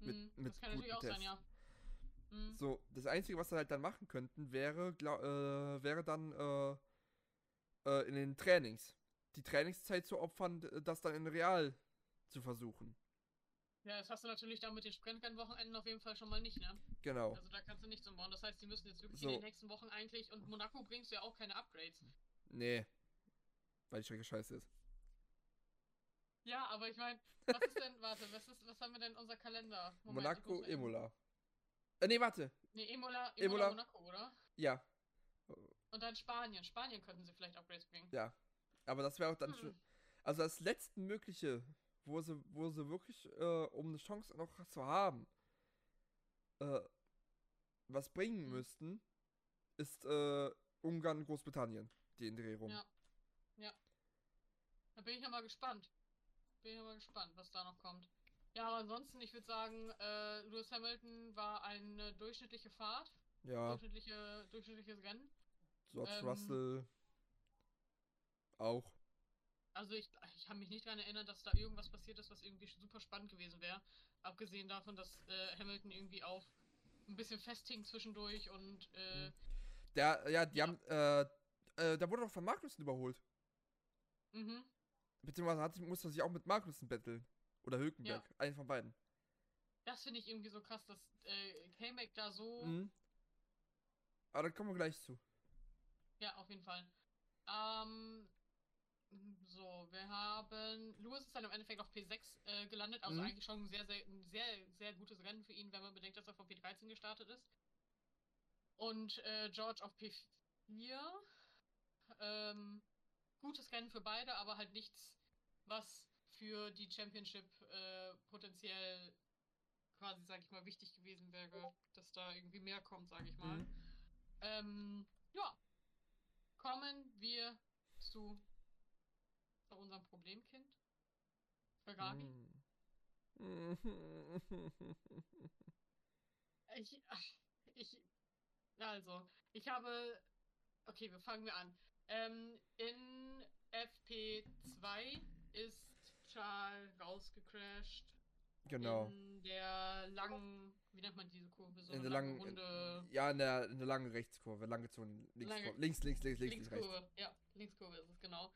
mit- Hm, mit das kann natürlich auch guten sein, ja. Hm. So, das Einzige, was sie halt dann machen könnten, wäre, glaub, äh, wäre dann äh, äh, in den Trainings. Die Trainingszeit zu opfern, das dann in Real zu versuchen. Ja, das hast du natürlich dann mit den Sprintrennwochenenden auf jeden Fall schon mal nicht, ne? Genau. Also da kannst du nichts umbauen. Das heißt, die müssen jetzt wirklich So. in den nächsten Wochen eigentlich. Und Monaco bringst du ja auch keine Upgrades. Nee. Weil die Strecke scheiße ist. Ja, aber ich meine, was ist denn, [LAUGHS] warte, was ist, was haben wir denn in unser Kalender? Moment, Monaco, Imola. Äh, nee, warte. Nee, Imola, Imola, Imola. Monaco, oder? Ja. Und dann Spanien. Spanien könnten sie vielleicht Upgrades bringen. Ja. Aber das wäre auch dann Hm. schon. Also das letzte Mögliche, wo sie, wo sie wirklich, äh, um eine Chance noch zu haben, äh, was bringen Hm. müssten, ist äh, Ungarn und Großbritannien, die Indrehung. Ja. Da bin ich ja mal gespannt. Bin ich ja mal gespannt, was da noch kommt. Ja, aber ansonsten, ich würde sagen, äh, Lewis Hamilton war eine durchschnittliche Fahrt, Ja, durchschnittliche, durchschnittliches Rennen. George ähm, Russell auch. Also ich, ich kann mich nicht daran erinnern, dass da irgendwas passiert ist, was irgendwie super spannend gewesen wäre. Abgesehen davon, dass äh, Hamilton irgendwie auch ein bisschen festhing zwischendurch und äh. Der, ja, die Ja. haben, äh, äh, da wurde doch von Magnussen überholt. mhm. Beziehungsweise hat, musste sich auch mit Magnussen betteln. Oder Hülkenberg, einen von beiden. das finde ich irgendwie so krass, dass äh, K-Mac da so. Mhm. Aber da kommen wir gleich zu. Ja, auf jeden Fall. Ähm, so, wir haben. Lewis ist dann im Endeffekt auf P6 äh, gelandet, also Mhm. eigentlich schon ein sehr, sehr, sehr, sehr gutes Rennen für ihn, wenn man bedenkt, dass er von P13 gestartet ist. Und äh, George auf P4. Ähm, gutes Rennen für beide, aber halt nichts, was für die Championship äh, potenziell quasi, sag ich mal, wichtig gewesen wäre, dass da irgendwie mehr kommt, sag ich mal. Mhm. Ähm, ja. Kommen wir zu, zu unserem Problemkind. Ferrari. Mhm. [LAUGHS] Ich, ach, ich, also, ich habe, okay, wir fangen wir an. Ähm, in FP2 ist Charles rausgecrashed. Genau. In der langen, wie nennt man diese Kurve? So in eine der lange, langen, runde ja, in der, in der langen Rechtskurve, langgezogen, links, Lange- links, links, links, links, links, rechts. Linkskurve. Ja, Linkskurve ist es, genau.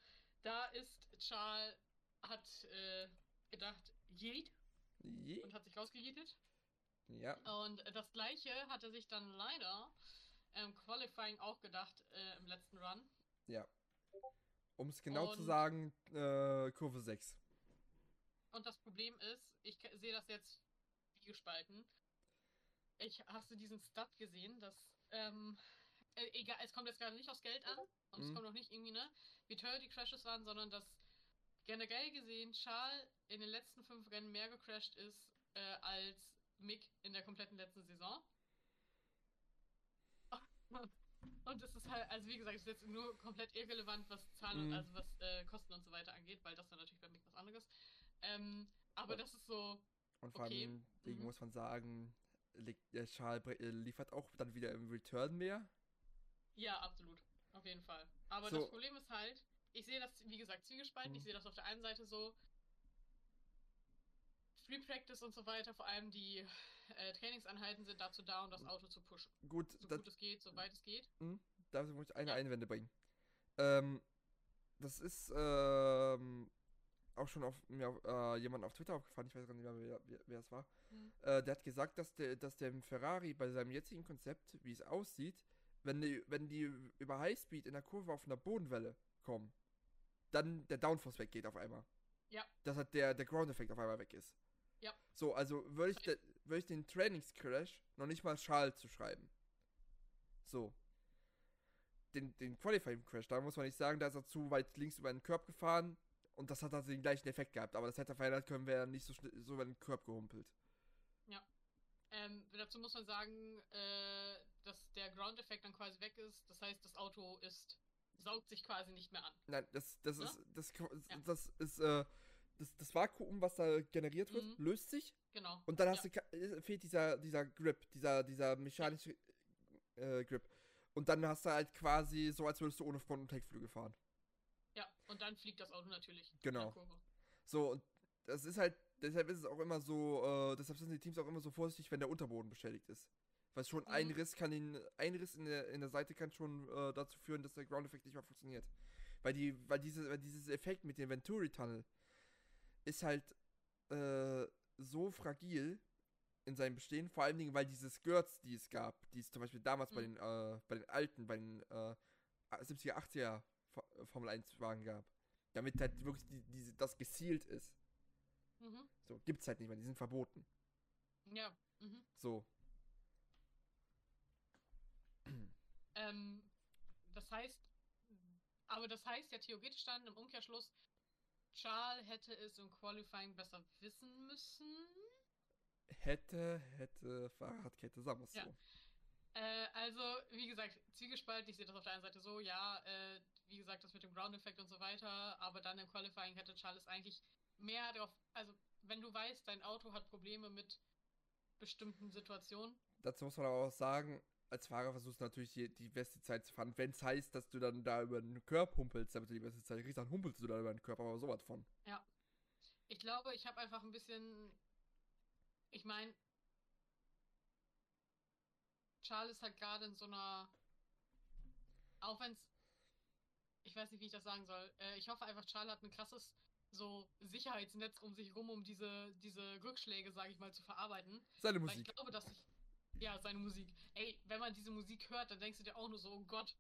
Da ist Charles, hat äh, gedacht, Yeet Je- und hat sich rausgejietet. Ja, Und das gleiche hat er sich dann leider im Qualifying auch gedacht äh, im letzten Run. ja. Um es genau zu Und- sagen, äh, Kurve 6. Und das Problem ist, ich sehe das jetzt wie gespalten. Ich hast du diesen Stud gesehen, dass ähm, äh, egal, es kommt jetzt gerade nicht aufs Geld an und es Mhm. kommt auch nicht irgendwie, ne, wie teuer die Crashes waren, sondern dass generell gesehen Charles in den letzten fünf Rennen mehr gecrashed ist äh, als Mick in der kompletten letzten Saison. [LAUGHS] Und es ist halt, also wie gesagt, es ist jetzt nur komplett irrelevant, was Zahlen und Mhm. also was äh, Kosten und so weiter angeht, weil das dann natürlich bei mir was anderes. Ähm, aber Ja. das ist so, Und vor Okay, allem mhm. muss man sagen, der Schal bre- äh, liefert auch dann wieder im Return mehr. Ja, absolut. Auf jeden Fall. Aber So. das Problem ist halt, ich sehe das, wie gesagt, zwiegespalten. Mhm. Ich sehe das auf der einen Seite so, Free Practice und so weiter, vor allem die äh, Trainingseinheiten sind dazu da, um das Auto zu pushen. Gut, So das, gut es geht, so weit es geht. dazu muss ich eine Ja. Einwände bringen. Ähm, das ist ähm, auch schon auf mir auf, äh, jemand auf Twitter aufgefallen, ich weiß gar nicht mehr, wer, wer, wer es war. Mhm. Äh, der hat gesagt, dass der, dass der Ferrari bei seinem jetzigen Konzept, wie es aussieht, wenn die, wenn die über Highspeed in der Kurve auf einer Bodenwelle kommen, dann der Downforce weggeht auf einmal. Ja. Dass halt der, der Ground-Effekt auf einmal weg ist. Ja. So, also würde ich, de, würd ich den Trainingscrash noch nicht mal Schal zu schreiben. So. Den, den Qualifying-Crash, da muss man nicht sagen, da ist er zu weit links über den Curb gefahren und das hat also den gleichen Effekt gehabt. Aber das hätte er verhindert können, wäre er nicht so, so über den Curb gehumpelt. Ähm, dazu muss man sagen, äh, dass der Ground-Effekt dann quasi weg ist. Das heißt, das Auto ist, saugt sich quasi nicht mehr an. Nein, das, das Ne? ist, das, ko- Ja. das ist, äh, das, das Vakuum, was da generiert wird, Mhm. löst sich Genau. und dann hast ja. du, äh, fehlt dieser, dieser Grip, dieser, dieser mechanische äh, Grip. Und dann hast du halt quasi so, als würdest du ohne Front- und Heckflügel fahren. Ja, und dann fliegt das Auto natürlich. Genau. So, und das ist halt, deshalb ist es auch immer so, äh, deshalb sind die Teams auch immer so vorsichtig, wenn der Unterboden beschädigt ist. Weil schon ein Mhm. Riss kann ihn, ein Riss in der, in der Seite kann schon äh, dazu führen, dass der Ground-Effekt nicht mehr funktioniert. Weil die, weil diese, weil dieses Effekt mit dem Venturi-Tunnel ist halt äh, so fragil in seinem Bestehen, vor allen Dingen, weil diese Skirts, die es gab, die es zum Beispiel damals bei Mhm. den, äh, bei den alten, bei den äh, 70er, 80er Fo- Formel 1 Wagen gab. Damit halt wirklich die, diese, das gezielt ist. Mhm. So, gibt's halt nicht mehr, die sind verboten. Ja. Mhm. So. Ähm, das heißt, aber das heißt ja theoretisch dann im Umkehrschluss, Charles hätte es im Qualifying besser wissen müssen. Hätte, hätte, Fahrradkette, sagen wir's Ja. so. Äh, also, wie gesagt, zwiegespalten. Ich sehe das auf der einen Seite so, ja, äh, wie gesagt, das mit dem Ground-Effekt und so weiter, aber dann im Qualifying hätte Charles eigentlich mehr darauf, also, wenn du weißt, dein Auto hat Probleme mit bestimmten Situationen, Dazu muss man aber auch sagen, als Fahrer versuchst du natürlich die, die beste Zeit zu fahren. Wenn es heißt, dass du dann da über den Körper humpelst, damit du die beste Zeit kriegst, dann humpelst du da über den Körper, aber sowas von. Ich glaube, ich habe einfach ein bisschen. Ich meine, Charles halt gerade in so einer. Auch wenn es. Ich weiß nicht, wie ich das sagen soll. Äh, ich hoffe einfach, Charles hat ein krasses so Sicherheitsnetz um sich rum, um diese, diese Rückschläge, sage ich mal, zu verarbeiten. Seine Weil ich Musik. glaube, dass ich. Ja, seine Musik. Ey, wenn man diese Musik hört, dann denkst du dir auch nur so, oh Gott,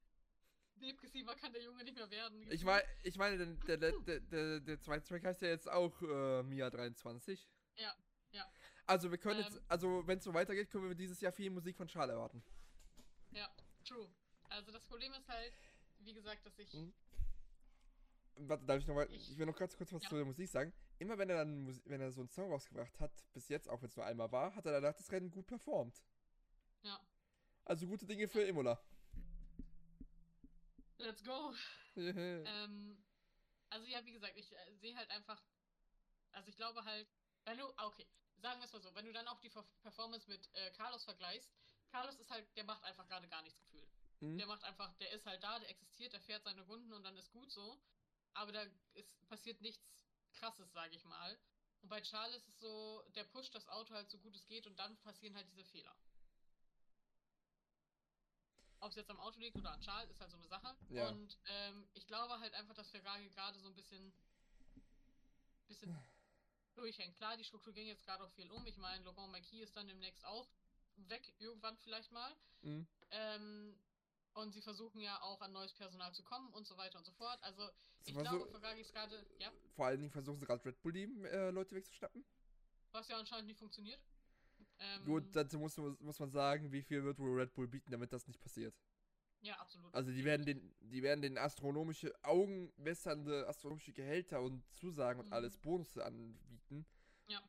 depressiver kann der Junge nicht mehr werden. Ich, mein, ich meine, der, der, der, der, der zweite Track heißt ja jetzt auch äh, Mia 23. Ja, ja. Also wir können jetzt, Ähm. also wenn es so weitergeht, können wir dieses Jahr viel Musik von Charles erwarten. Ja, true. Also das Problem ist halt, wie gesagt, dass ich. Mhm. Warte, darf ich noch mal, Ich- ich will noch ganz kurz was Ja. zu der Musik sagen. Immer wenn er dann, wenn er so einen Song rausgebracht hat, bis jetzt, auch wenn es nur einmal war, hat er danach das Rennen gut performt. Ja. Also gute Dinge für Imola. Let's go. äh, [LAUGHS] Ähm, also ja, wie gesagt, ich äh, sehe halt einfach, also ich glaube halt, wenn du, ah, okay, sagen wir es mal so, wenn du dann auch die Perf- Performance mit äh, Carlos vergleichst, Carlos ist halt, der macht einfach gerade gar nichts gefühlt. Mhm. Der macht einfach, der ist halt da, der existiert, der fährt seine Runden und dann ist gut so. Aber da ist, passiert nichts krasses, sage ich mal. Und bei Charles ist es so, der pusht das Auto halt so gut es geht und dann passieren halt diese Fehler. Ob es jetzt am Auto liegt oder an Charles, ist halt so eine Sache. Ja. Und ähm, ich glaube halt einfach, dass Ferrari gerade so ein bisschen, bisschen durchhängt. Klar, die Struktur ging jetzt gerade auch viel um. Ich meine, Laurent Marquis ist dann demnächst auch weg, irgendwann vielleicht mal. Mhm. Ähm, und sie versuchen ja auch an neues Personal zu kommen und so weiter und so fort. Also ich glaube, Ferrari ist gerade, ja, Vor allen Dingen versuchen sie gerade Red Bull die äh, Leute wegzuschnappen. was ja anscheinend nicht funktioniert. Ähm, Gut, dazu muss, muss man sagen, wie viel wird wohl Red Bull bieten, damit das nicht passiert. ja, absolut. Also die werden den, die werden den astronomische, augenwässernde astronomische Gehälter und Zusagen und Mhm. alles Bonusse anbieten. Ja.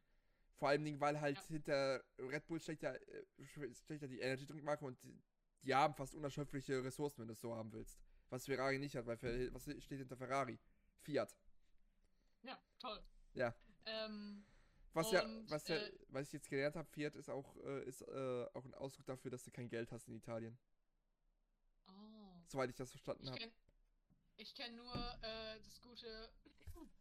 Vor allen Dingen, weil halt Ja. hinter Red Bull steckt ja, äh, steckt ja die Energy Drink Marke und die, die haben fast unerschöpfliche Ressourcen, wenn du es so haben willst. Was Ferrari nicht hat, weil Fer was steht hinter Ferrari? Fiat. Ja, toll. Ja. Ähm, Was ja, Und, was ja, äh, was ich jetzt gelernt habe, Fiat ist auch, äh, ist äh, auch ein Ausdruck dafür, dass du kein Geld hast in Italien. oh. Soweit ich das verstanden Ich habe. kenne ich kenn nur äh, das Gute,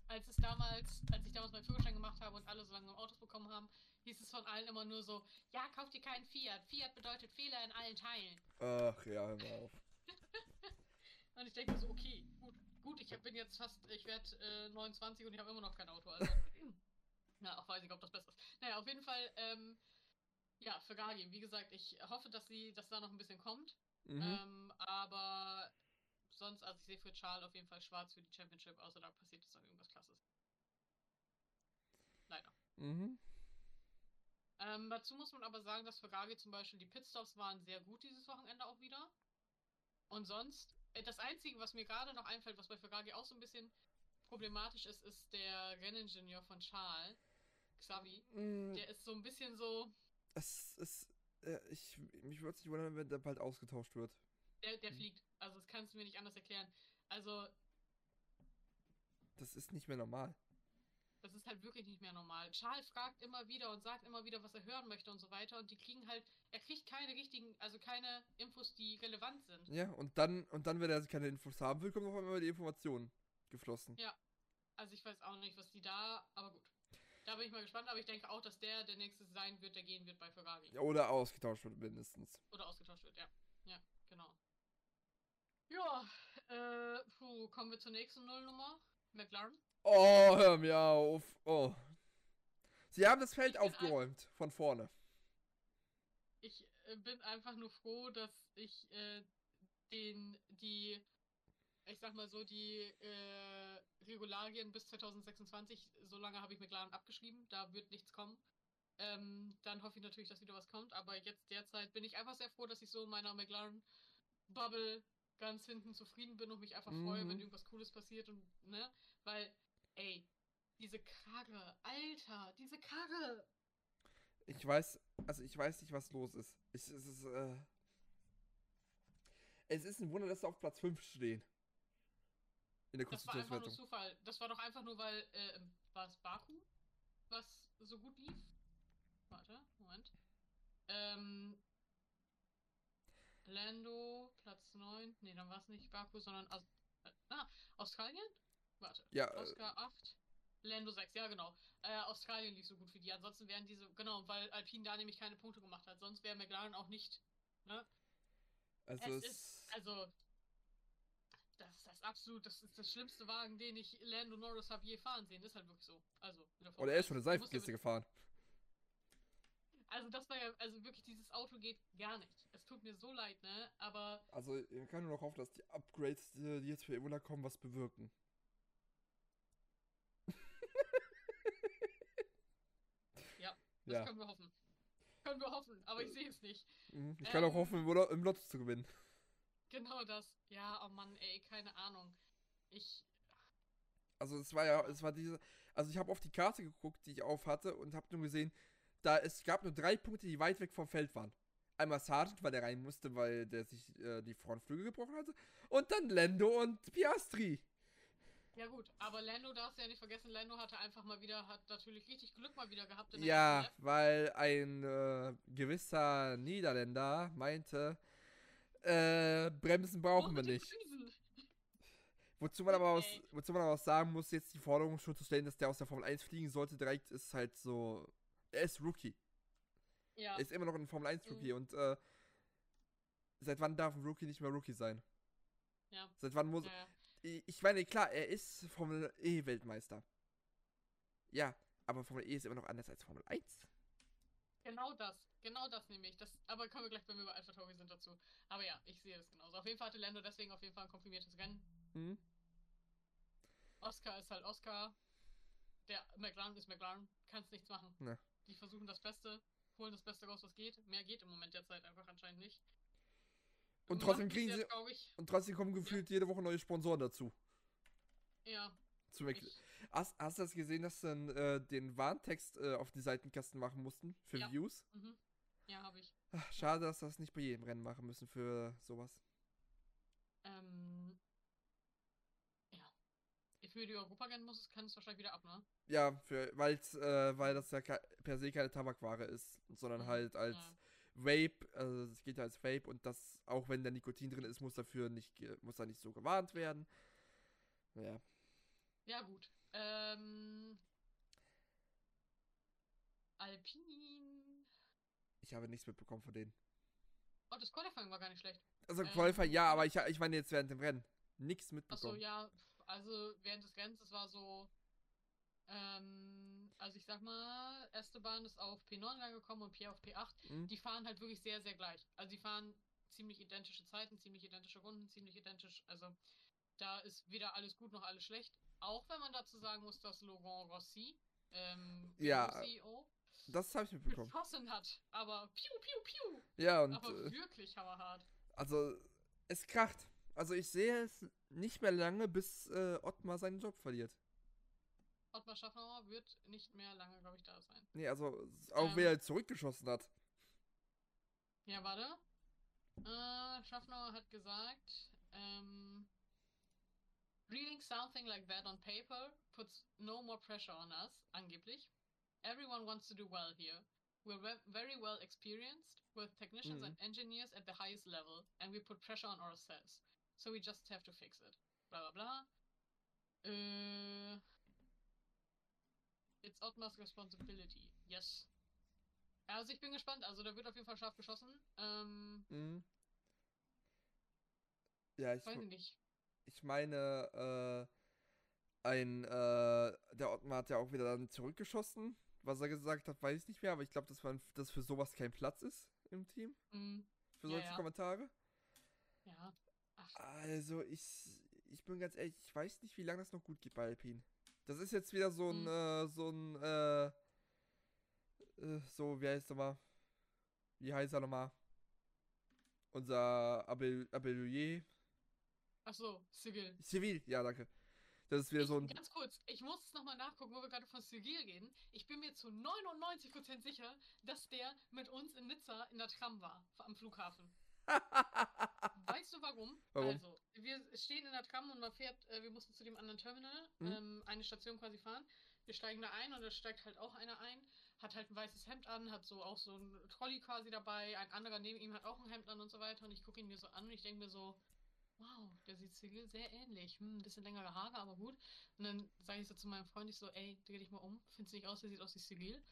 als es damals, als ich damals meinen Führerschein gemacht habe und alle so langsam Autos bekommen haben, hieß es von allen immer nur so, ja, kauf dir keinen Fiat. Fiat bedeutet Fehler in allen Teilen. Ach ja, hör mal auf. [LAUGHS] Und ich denke so, okay, gut, gut, ich hab- bin jetzt fast, ich werde äh, 29 und ich habe immer noch kein Auto. Also, ja, auch weiß ich, ob das besser ist. Naja, auf jeden Fall, ähm, ja, Ferrari, wie gesagt, ich hoffe, dass sie, dass da noch ein bisschen kommt. Mhm. Ähm, aber sonst, also ich sehe für Charles auf jeden Fall schwarz für die Championship, außer da passiert jetzt noch irgendwas krasses. Leider. Mhm. Ähm, dazu muss man aber sagen, dass Ferrari zum Beispiel die Pitstops waren sehr gut dieses Wochenende auch wieder. Und sonst, äh, das Einzige, was mir gerade noch einfällt, was bei Ferrari auch so ein bisschen problematisch ist, ist der Renningenieur von Charles, Xavi. Mm, Der ist so ein bisschen so, Es ist, äh, ich, mich würde es nicht wundern, wenn der bald ausgetauscht wird. der, der Mhm. fliegt. Also das kannst du mir nicht anders erklären. Also Das ist nicht mehr normal. Das ist halt wirklich nicht mehr normal. Charles fragt immer wieder und sagt immer wieder, was er hören möchte und so weiter. Und die kriegen halt, er kriegt keine richtigen, also keine Infos, die relevant sind. Ja, und dann, und dann, wenn er keine Infos haben will, kommt auf einmal die Information geflossen. Also ich weiß auch nicht, was die da, aber gut. Da bin ich mal gespannt, aber ich denke auch, dass der der nächste sein wird, der gehen wird bei Ferrari. Oder ausgetauscht wird mindestens. Oder ausgetauscht wird, ja. Ja, genau. Ja, äh, puh, kommen wir zur nächsten Nullnummer. McLaren. Oh, hör mir auf. Oh. Sie haben das Feld aufgeräumt. Von vorne. Ich äh, bin einfach nur froh, dass ich äh, den, die, ich sag mal so, die äh, Regularien bis 2026, so lange habe ich McLaren abgeschrieben, da wird nichts kommen. Ähm, dann hoffe ich natürlich, dass wieder was kommt, aber jetzt derzeit bin ich einfach sehr froh, dass ich so in meiner McLaren-Bubble ganz hinten zufrieden bin und mich einfach freue, Mhm. wenn irgendwas Cooles passiert und, ne, weil, ey, diese Karre, Alter, diese Karre, Ich weiß, also ich weiß nicht, was los ist. Ich, es ist, äh, es ist ein Wunder, dass sie auf Platz 5 stehen. In der Das war einfach nur. Zufall. Das war doch einfach nur, weil, äh, war es Baku, was so gut lief? Warte, Moment. Ähm, Lando, Platz 9. Nee, dann war es nicht Baku, sondern Aus äh, ah, Australien? Warte. Ja, äh, Oscar 8. Lando 6, ja genau. Äh, Australien lief so gut für die. Ansonsten wären diese, genau, weil Alpine da nämlich keine Punkte gemacht hat. Sonst wäre McLaren auch nicht, ne? also es es, ist, also, das ist das absolut, das ist das schlimmste Wagen, den ich Lando Norris habe je fahren sehen. Ist halt wirklich so. Also, oder er ist schon 1. eine Seifenkiste gefahren. mit- Also, das war ja, also wirklich, dieses Auto geht gar nicht. Es tut mir so leid, ne? Aber Also, man kann nur noch hoffen, dass die Upgrades, die jetzt für Ebola kommen, was bewirken. [LAUGHS] Ja, das Ja. können wir hoffen. Können wir hoffen, aber ich sehe es nicht. Mhm. Ich kann auch Ähm. hoffen, im Lo- im Lotto zu gewinnen. Genau das. Ja, oh Mann, ey, keine Ahnung. Ich, Also es war ja, es war diese, also ich habe auf die Karte geguckt, die ich auf hatte und habe nur gesehen, da es gab nur drei Punkte, die weit weg vom Feld waren. Einmal Sargent, weil der rein musste, weil der sich äh, die Frontflügel gebrochen hatte. Und dann Lando und Piastri. ja gut, aber Lando darfst du ja nicht vergessen, Lando hatte einfach mal wieder, hat natürlich richtig Glück mal wieder gehabt in der Ja, weil ein äh, gewisser Niederländer meinte, äh, Bremsen brauchen wir nicht. Bremsen. Wozu man aber aus, Ey. wozu man aber auch sagen muss, jetzt die Forderung schon zu stellen, dass der aus der Formel 1 fliegen sollte, direkt ist halt so. Er ist Rookie. Ja, Er ist immer noch ein Formel 1 Mhm. Rookie und äh, seit wann darf ein Rookie nicht mehr Rookie sein? ja, Seit wann muss. ja, ich meine, klar, er ist Formel E Weltmeister. Ja, aber Formel E ist immer noch anders als Formel 1. Genau das, genau das nämlich. Das, aber kommen wir gleich, wenn wir bei Alpha Tauri sind, dazu. Aber ja, ich sehe das genauso. Auf jeden Fall hatte Lando deswegen auf jeden Fall ein komprimiertes Rennen. Mhm. Oscar ist halt Oscar. Der McLaren ist McLaren. Kannst nichts machen. Ja. Die versuchen das Beste, holen das Beste raus, was geht. Mehr geht im Moment derzeit einfach anscheinend nicht. Und trotzdem kriegen sie. Und trotzdem kommen gefühlt jede Woche neue Sponsoren dazu. Ja, Zu ich, hast, hast du das gesehen, dass sie dann äh, den Warntext äh, auf die Seitenkasten machen mussten? Für Ja. Views? mhm. Ja, habe ich. Ach, schade, dass wir das nicht bei jedem Rennen machen müssen für sowas. Ähm, ja. Für die Europarennen muss es, kann es wahrscheinlich wieder ab, ne? Ja, für, weil's, äh, weil das ja per se keine Tabakware ist, sondern Mhm, halt als ja. Vape, also es geht ja als Vape und das, auch wenn da Nikotin drin ist, muss dafür nicht, muss da nicht so gewarnt werden. Ja. Ja, gut. Ähm, Alpin. Ich habe nichts mitbekommen von denen. Oh, das Qualifying war gar nicht schlecht. Also Ähm, Qualifier ja, aber ich, ich meine jetzt während dem Rennen. Nichts Achso, mitbekommen. ja, also während des Rennens, es war so, ähm, also ich sag mal, Esteban ist auf P9 reingekommen und Pierre auf P8. Hm? Die fahren halt wirklich sehr, sehr gleich. Also die fahren ziemlich identische Zeiten, ziemlich identische Runden, ziemlich identisch. Also da ist weder alles gut noch alles schlecht. Auch wenn man dazu sagen muss, dass Laurent Rossi, ähm, Ja. CEO, Das habe ich mitbekommen. geschossen hat. Aber piu, piu, piu. Ja, und aber äh, wirklich hammerhart. also es kracht. Also ich sehe es nicht mehr lange, bis äh, Ottmar seinen Job verliert. Ottmar Schaffner wird nicht mehr lange, glaube ich, da sein. Nee, also auch Ähm. wer er zurückgeschossen hat. Ja, warte. Äh, Schaffner hat gesagt, ähm, reading something like that on paper puts no more pressure on us, angeblich. Everyone wants to do well here. We're very well experienced with technicians Mhm. and engineers at the highest level, and we put pressure on ourselves. So we just have to fix it. Bla bla bla. Äh, it's Otmar's responsibility. Yes. Also ich bin gespannt. Also da wird auf jeden Fall scharf geschossen. Ähm, Mhm. Ja, ich, weiß ich nicht. Ich meine, äh, ein, äh, der Ottmar hat ja auch wieder dann zurückgeschossen. Was er gesagt hat, weiß ich nicht mehr, aber ich glaube, dass, man- dass für sowas kein Platz ist im Team. Mm, Für Ja, solche ja. Kommentare. ja. Ach, Also, ich, ich bin ganz ehrlich, ich weiß nicht, wie lange das noch gut geht bei Alpine. Das ist jetzt wieder so ein, Mhm. äh, so ein, äh, äh, so, wie heißt er mal? Wie heißt er nochmal? Unser Abel, Abelier. Ach so, Sigil. Civil, ja, danke. Das ist wieder Ich, so ein. ganz kurz, ich muss es nochmal nachgucken, wo wir gerade von Sigil reden. Ich bin mir zu 99% sicher, dass der mit uns in Nizza in der Tram war, am Flughafen. [LAUGHS] Weißt du warum? Warum? Also, wir stehen in der Tram und man fährt, äh, wir mussten zu dem anderen Terminal, Mhm. ähm, eine Station quasi fahren. Wir steigen da ein und da steigt halt auch einer ein, hat halt ein weißes Hemd an, hat so auch so ein Trolley quasi dabei, ein anderer neben ihm hat auch ein Hemd an und so weiter. Und ich gucke ihn mir so an und ich denke mir so, wow, der sieht Sigil sehr ähnlich. Hm, ein bisschen längere Haare, aber gut. Und dann sage ich so zu meinem Freund, ich so, ey, dreh dich mal um, findest du nicht aus, der sieht aus wie Sigil.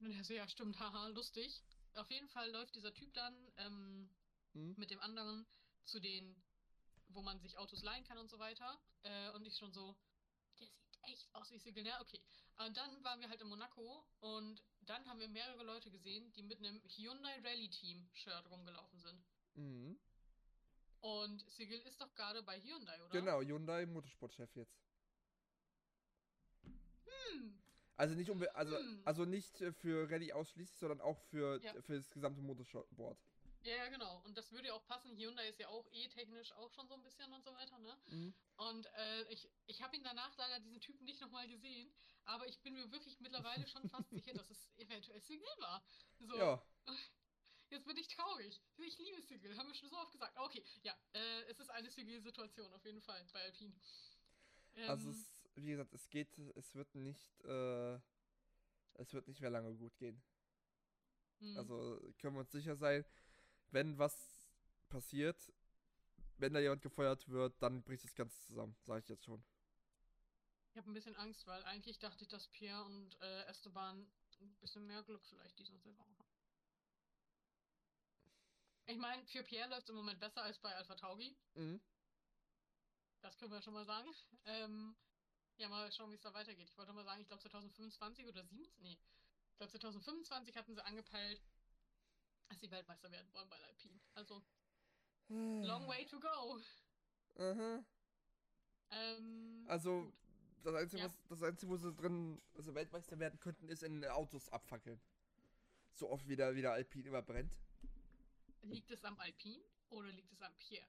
Und er so, ja, stimmt, [LAUGHS] haha, lustig. Auf jeden Fall läuft dieser Typ dann ähm, Hm? mit dem anderen zu den, wo man sich Autos leihen kann und so weiter. Äh, und ich schon so, der sieht echt aus wie Sigil. Ja, okay. Und dann waren wir halt in Monaco und dann haben wir mehrere Leute gesehen, die mit einem Hyundai Rally Team Shirt rumgelaufen sind. Mhm. Und Sigil ist doch gerade bei Hyundai, oder? Genau, Hyundai Motorsportchef jetzt. Hm. Also nicht unbe also, Hm. also nicht äh, für Rallye ausschließlich, sondern auch für, Ja. für das gesamte Motorsport. Ja, ja, genau. Und das würde ja auch passen. Hyundai ist ja auch eh technisch auch schon so ein bisschen und so weiter, ne? Mhm. Und äh, ich, ich habe ihn danach leider diesen Typen nicht nochmal gesehen, aber ich bin mir wirklich mittlerweile schon fast sicher, dass es eventuell Sigil war. So, Ja, [LAUGHS] jetzt bin ich traurig. Ich liebe Sigil, haben wir schon so oft gesagt. Okay, ja, äh, es ist eine Sigil-Situation auf jeden Fall bei Alpine. Ähm, also es, wie gesagt, es geht, es wird nicht, äh, es wird nicht mehr lange gut gehen. hm. Also können wir uns sicher sein, wenn was passiert, wenn da jemand gefeuert wird, dann bricht das Ganze zusammen, sage ich jetzt schon. Ich habe ein bisschen Angst, weil eigentlich dachte ich, dass Pierre und äh, Esteban ein bisschen mehr Glück vielleicht diese Saison haben. Ich meine, für Pierre läuft es im Moment besser als bei Alpha Taugi. Mhm. Das können wir schon mal sagen. Ähm, ja, mal schauen, wie es da weitergeht. Ich wollte mal sagen, ich glaube 2025 oder 17, nee. Ich glaube 2025 hatten sie angepeilt, dass sie Weltmeister werden wollen bei Alpine. Also, long way to go. Aha. Ähm, Also, gut. das Einzige, Ja. was, das Einzige, wo sie drin, also Weltmeister werden könnten, ist in Autos abfackeln. So oft wie der, wie der Alpine immer brennt. Liegt es am Alpine oder liegt es am Pierre?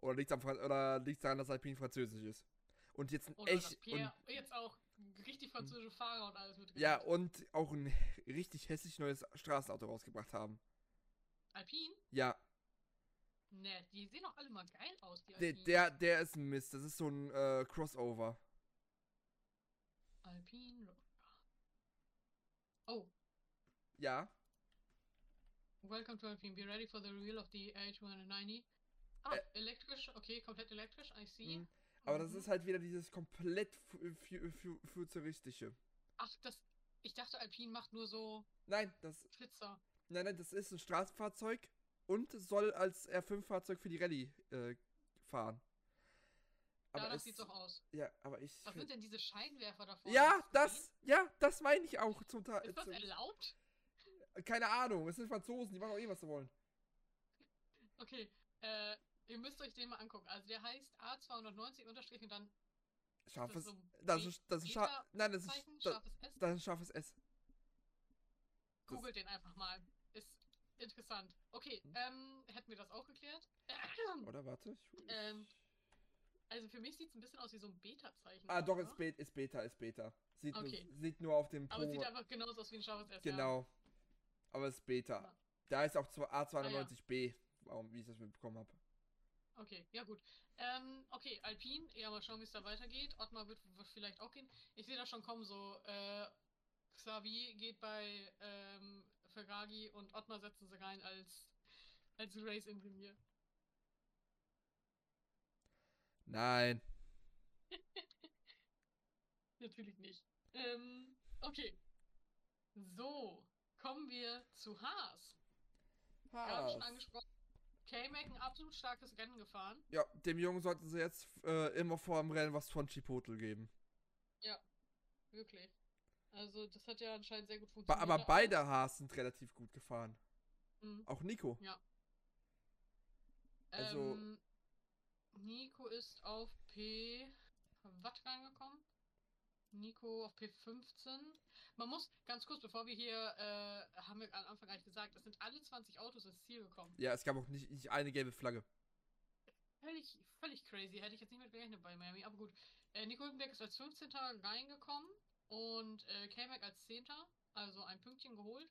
Oder liegt es daran, dass Alpine französisch ist. Und jetzt ein Oder echt. Pierre jetzt auch richtig französische Fahrer und alles mit. Ja, und auch ein richtig hässlich neues Straßenauto rausgebracht haben. Alpine? Ja, Ne, die sehen doch alle mal geil aus, die der, Alpine. der, der ist ein Mist. Das ist so ein äh, Crossover. Alpine Roadster. Oh, Ja, welcome to Alpine. Be ready for the reveal of the A290. Ah, Äh. elektrisch. Okay, komplett elektrisch. I see. Mhm. aber das Mhm. ist halt wieder dieses komplett fu fu fu futuristische. Ach, das. Ich dachte, Alpine macht nur so Nein, das, Flitzer. nein, nein, das ist ein Straßenfahrzeug und soll als R5-Fahrzeug für die Rallye äh, fahren. Ja, das es- sieht doch aus. Ja, aber ich. Was sind denn diese Scheinwerfer davor? ja, das, ja, das meine ich auch zum Teil. Ist das erlaubt? Keine Ahnung, es sind Franzosen, die machen auch eh, was sie wollen. Okay, äh, ihr müsst euch den mal angucken. Also der heißt A290 unterstrich und dann Scharfes. so Das B- ist, das ist scharf. Nein, das ist, das, scharfes S. das ist ein scharfes S. Googelt den einfach mal. Ist interessant. Okay, Hm. ähm, hätten wir das auch geklärt? [CLEARS THROAT] Oder warte. Ich, Ähm, Also für mich sieht es ein bisschen aus wie so ein Beta-Zeichen. ah, doch, ist, Bet ist Beta, ist Beta. Sieht, Okay. nur, sieht nur auf dem Aber es sieht Pro. einfach genauso aus wie ein scharfes S. Ja. Aber es ist Beta. Da ist auch zwei- Ah, A290B, warum, wie ich das mitbekommen habe. Okay, ja gut. Ähm, okay, Alpine, ja, mal schauen, wie es da weitergeht. Ottmar wird w- vielleicht auch gehen. Ich sehe da schon kommen, so, äh, Xavi geht bei ähm, Ferrari und Ottmar setzen sie rein als, als Race-Ingenieur. Nein. [LAUGHS] Natürlich nicht. Ähm, okay. So, kommen wir zu Haas. Gerade schon Haas. angesprochen. K-Mac ein absolut starkes Rennen gefahren. Ja, dem Jungen sollten sie jetzt äh, immer vor dem Rennen was von Chipotle geben. Wirklich. Also, das hat ja anscheinend sehr gut funktioniert. aber beide Haas sind relativ gut gefahren. auch. Mhm. Auch Nico. Also- Ähm, Nico ist auf P. Watt reingekommen. Nico auf P15. Man muss, ganz kurz, bevor wir hier, äh, haben wir am Anfang eigentlich gesagt, es sind alle 20 Autos ins Ziel gekommen. Ja, es gab auch nicht, nicht eine gelbe Flagge. Völlig, völlig crazy. Hätte ich jetzt nicht mit gerechnet bei Miami. Aber gut. Äh, Nico Hülkenberg ist als 15. reingekommen und äh, K-Mac als 10. Also ein Pünktchen geholt.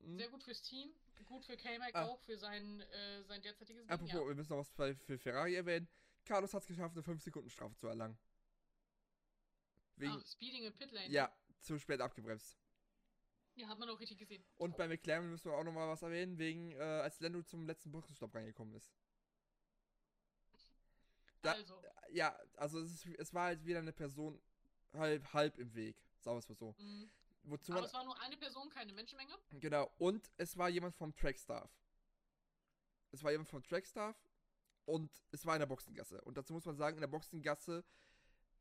Hm. Sehr gut fürs Team. Gut für K-Mac Ah. auch, für sein, äh, sein derzeitiges Ding. Apropos, Ja. wir müssen noch was für, für Ferrari erwähnen. Carlos hat es geschafft, eine 5-Sekunden-Strafe zu erlangen. Wegen, Ach, Speeding in Pitlane. ja, zu spät abgebremst. Ja, hat man auch richtig gesehen. Und bei McLaren müssen wir auch noch mal was erwähnen, wegen, äh, als Lando zum letzten Boxenstopp reingekommen ist. Da- also, Ja, also es, ist, es war halt wieder eine Person halb, halb im Weg, sagen wir es mal so. mh. Wozu aber man, es war nur eine Person, keine Menschenmenge. genau, und es war jemand vom Trackstaff. Es war jemand vom Trackstaff und es war in der Boxengasse. Und dazu muss man sagen, in der Boxengasse,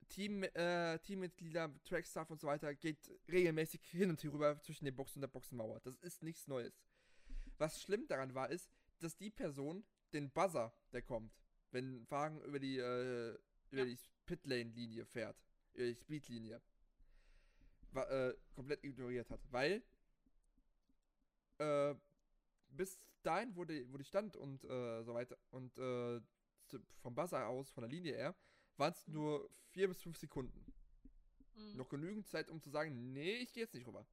Team, äh, Teammitglieder, Trackstaff und so weiter geht regelmäßig hin und her rüber zwischen den Boxen und der Boxenmauer. Das ist nichts Neues. Was schlimm daran war, ist, dass die Person den Buzzer, der kommt, wenn Wagen über die, äh, über Ja. die Pitlane-Linie fährt, über die Speedlinie, äh, komplett ignoriert hat. Weil äh, bis dahin, wo die, wo die stand und äh, so weiter, und äh, vom Buzzer aus, von der Linie her, waren es nur vier bis fünf Sekunden. Mhm. Noch genügend Zeit, um zu sagen, nee, ich gehe jetzt nicht rüber.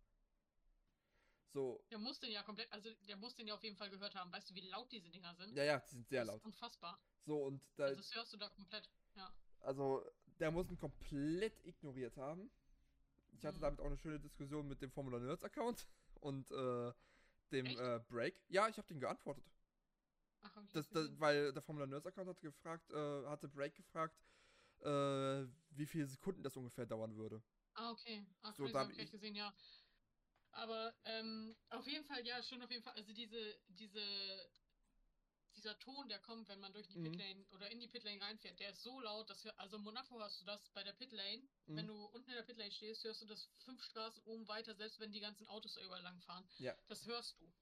So, Der muss den ja komplett, also der muss den ja auf jeden Fall gehört haben. Weißt du, wie laut diese Dinger sind? ja, ja, die sind sehr Das laut. ist unfassbar. So, und da, Also das hörst du da komplett. Ja. also, der muss ihn komplett ignoriert haben. Ich hatte Mhm. damit auch eine schöne Diskussion mit dem Formula Nerds Account [LAUGHS] und äh, dem äh, Break. Ja, ich habe den geantwortet. Ach, ich Das, das, weil der Formula Nerds Account hat gefragt, äh, hatte Break gefragt, äh, wie viele Sekunden das ungefähr dauern würde. Ah, okay. Ach, So, da hab hab ich gesehen, ja. Aber ähm, auf jeden Fall, ja, schon auf jeden Fall. Also diese, diese, dieser Ton, der kommt, wenn man durch die Mhm. Pitlane oder in die Pitlane reinfährt, der ist so laut, dass wir, also in Monaco hast du das bei der Pitlane, Mhm. wenn du unten in der Pitlane stehst, hörst du das fünf Straßen oben weiter, selbst wenn die ganzen Autos da überall lang fahren. Ja. Das hörst du.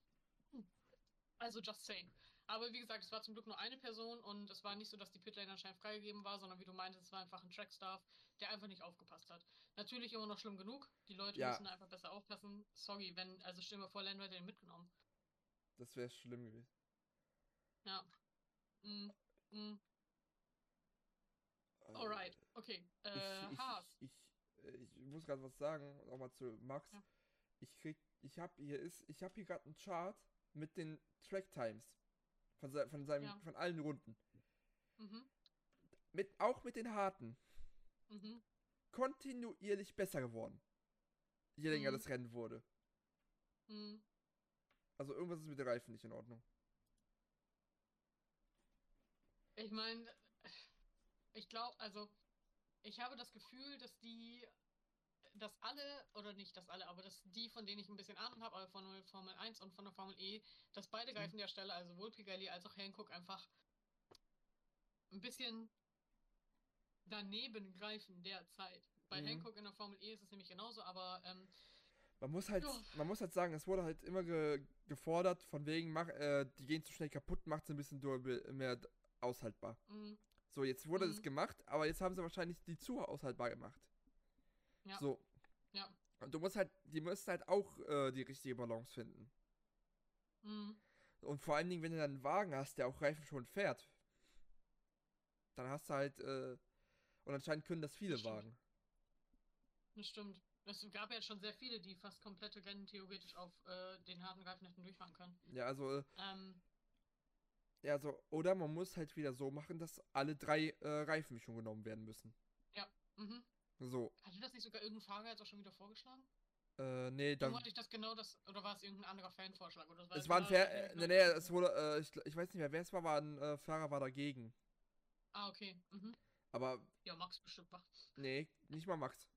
Also just saying. Aber wie gesagt, es war zum Glück nur eine Person und es war nicht so, dass die Pitlane anscheinend freigegeben war, sondern wie du meintest, es war einfach ein Trackstaff, der einfach nicht aufgepasst hat. Natürlich immer noch schlimm genug. Die Leute Ja. müssen einfach besser aufpassen. Sorry, wenn, also stell dir vor, Lando hätte den mitgenommen. Das wäre schlimm gewesen. Ja. Mm, mm. Äh, Alright, okay. Äh, ich, Haas. ich, ich ich muss gerade was sagen, nochmal zu Max. Ja. Ich krieg, ich hab hier ist, ich hab hier gerade einen Chart mit den Track Times von, se- von seinem, Ja. von allen Runden. Mhm. Mit, auch mit den harten. Mhm. Kontinuierlich besser geworden. Je länger Mhm. das Rennen wurde. Mhm. Also irgendwas ist mit den Reifen nicht in Ordnung. Ich meine, ich glaube, also, ich habe das Gefühl, dass die, dass alle, oder nicht dass alle, aber dass die, von denen ich ein bisschen Ahnung habe, aber von der Formel 1 und von der Formel E, dass beide Mhm. Reifen der Stelle, also sowohl Pigalli als auch Hankook, einfach ein bisschen daneben greifen derzeit. Bei Mhm. Hankook in der Formel E ist es nämlich genauso, aber ähm, Man muss halt, man muss halt sagen, es wurde halt immer ge gefordert, von wegen, mach, äh, die gehen zu schnell kaputt, macht es ein bisschen mehr aushaltbar. mh, So, jetzt wurde das Mhm. gemacht, aber jetzt haben sie wahrscheinlich die zu aushaltbar gemacht. Ja. So. Ja. Und du musst halt, die müssen halt auch äh, die richtige Balance finden. mh, Und vor allen Dingen, wenn du dann einen Wagen hast, der auch Reifen schon fährt, dann hast du halt, äh, und anscheinend können das viele Das. Wagen. das stimmt. Es gab ja jetzt schon sehr viele, die fast komplette Rennen theoretisch auf äh, den harten Reifen hätten durchfahren können. Ja, also, äh, Ähm, ja, so, oder man muss halt wieder so machen, dass alle drei äh, Reifen schon genommen werden müssen. mhm. So, Hatte das nicht sogar irgendein Fahrer jetzt auch schon wieder vorgeschlagen? äh, nee, dann. Hatte ich das genau das, oder war es irgendein anderer Fanvorschlag? Oder das Es war ein das, äh, nee, ich nee, es wurde, äh, ich, ich weiß nicht mehr, wer es war, war ein äh, Fahrer war dagegen. Ah, okay. Mhm. Aber, Ja, Max bestimmt war. nee, nicht mal Max.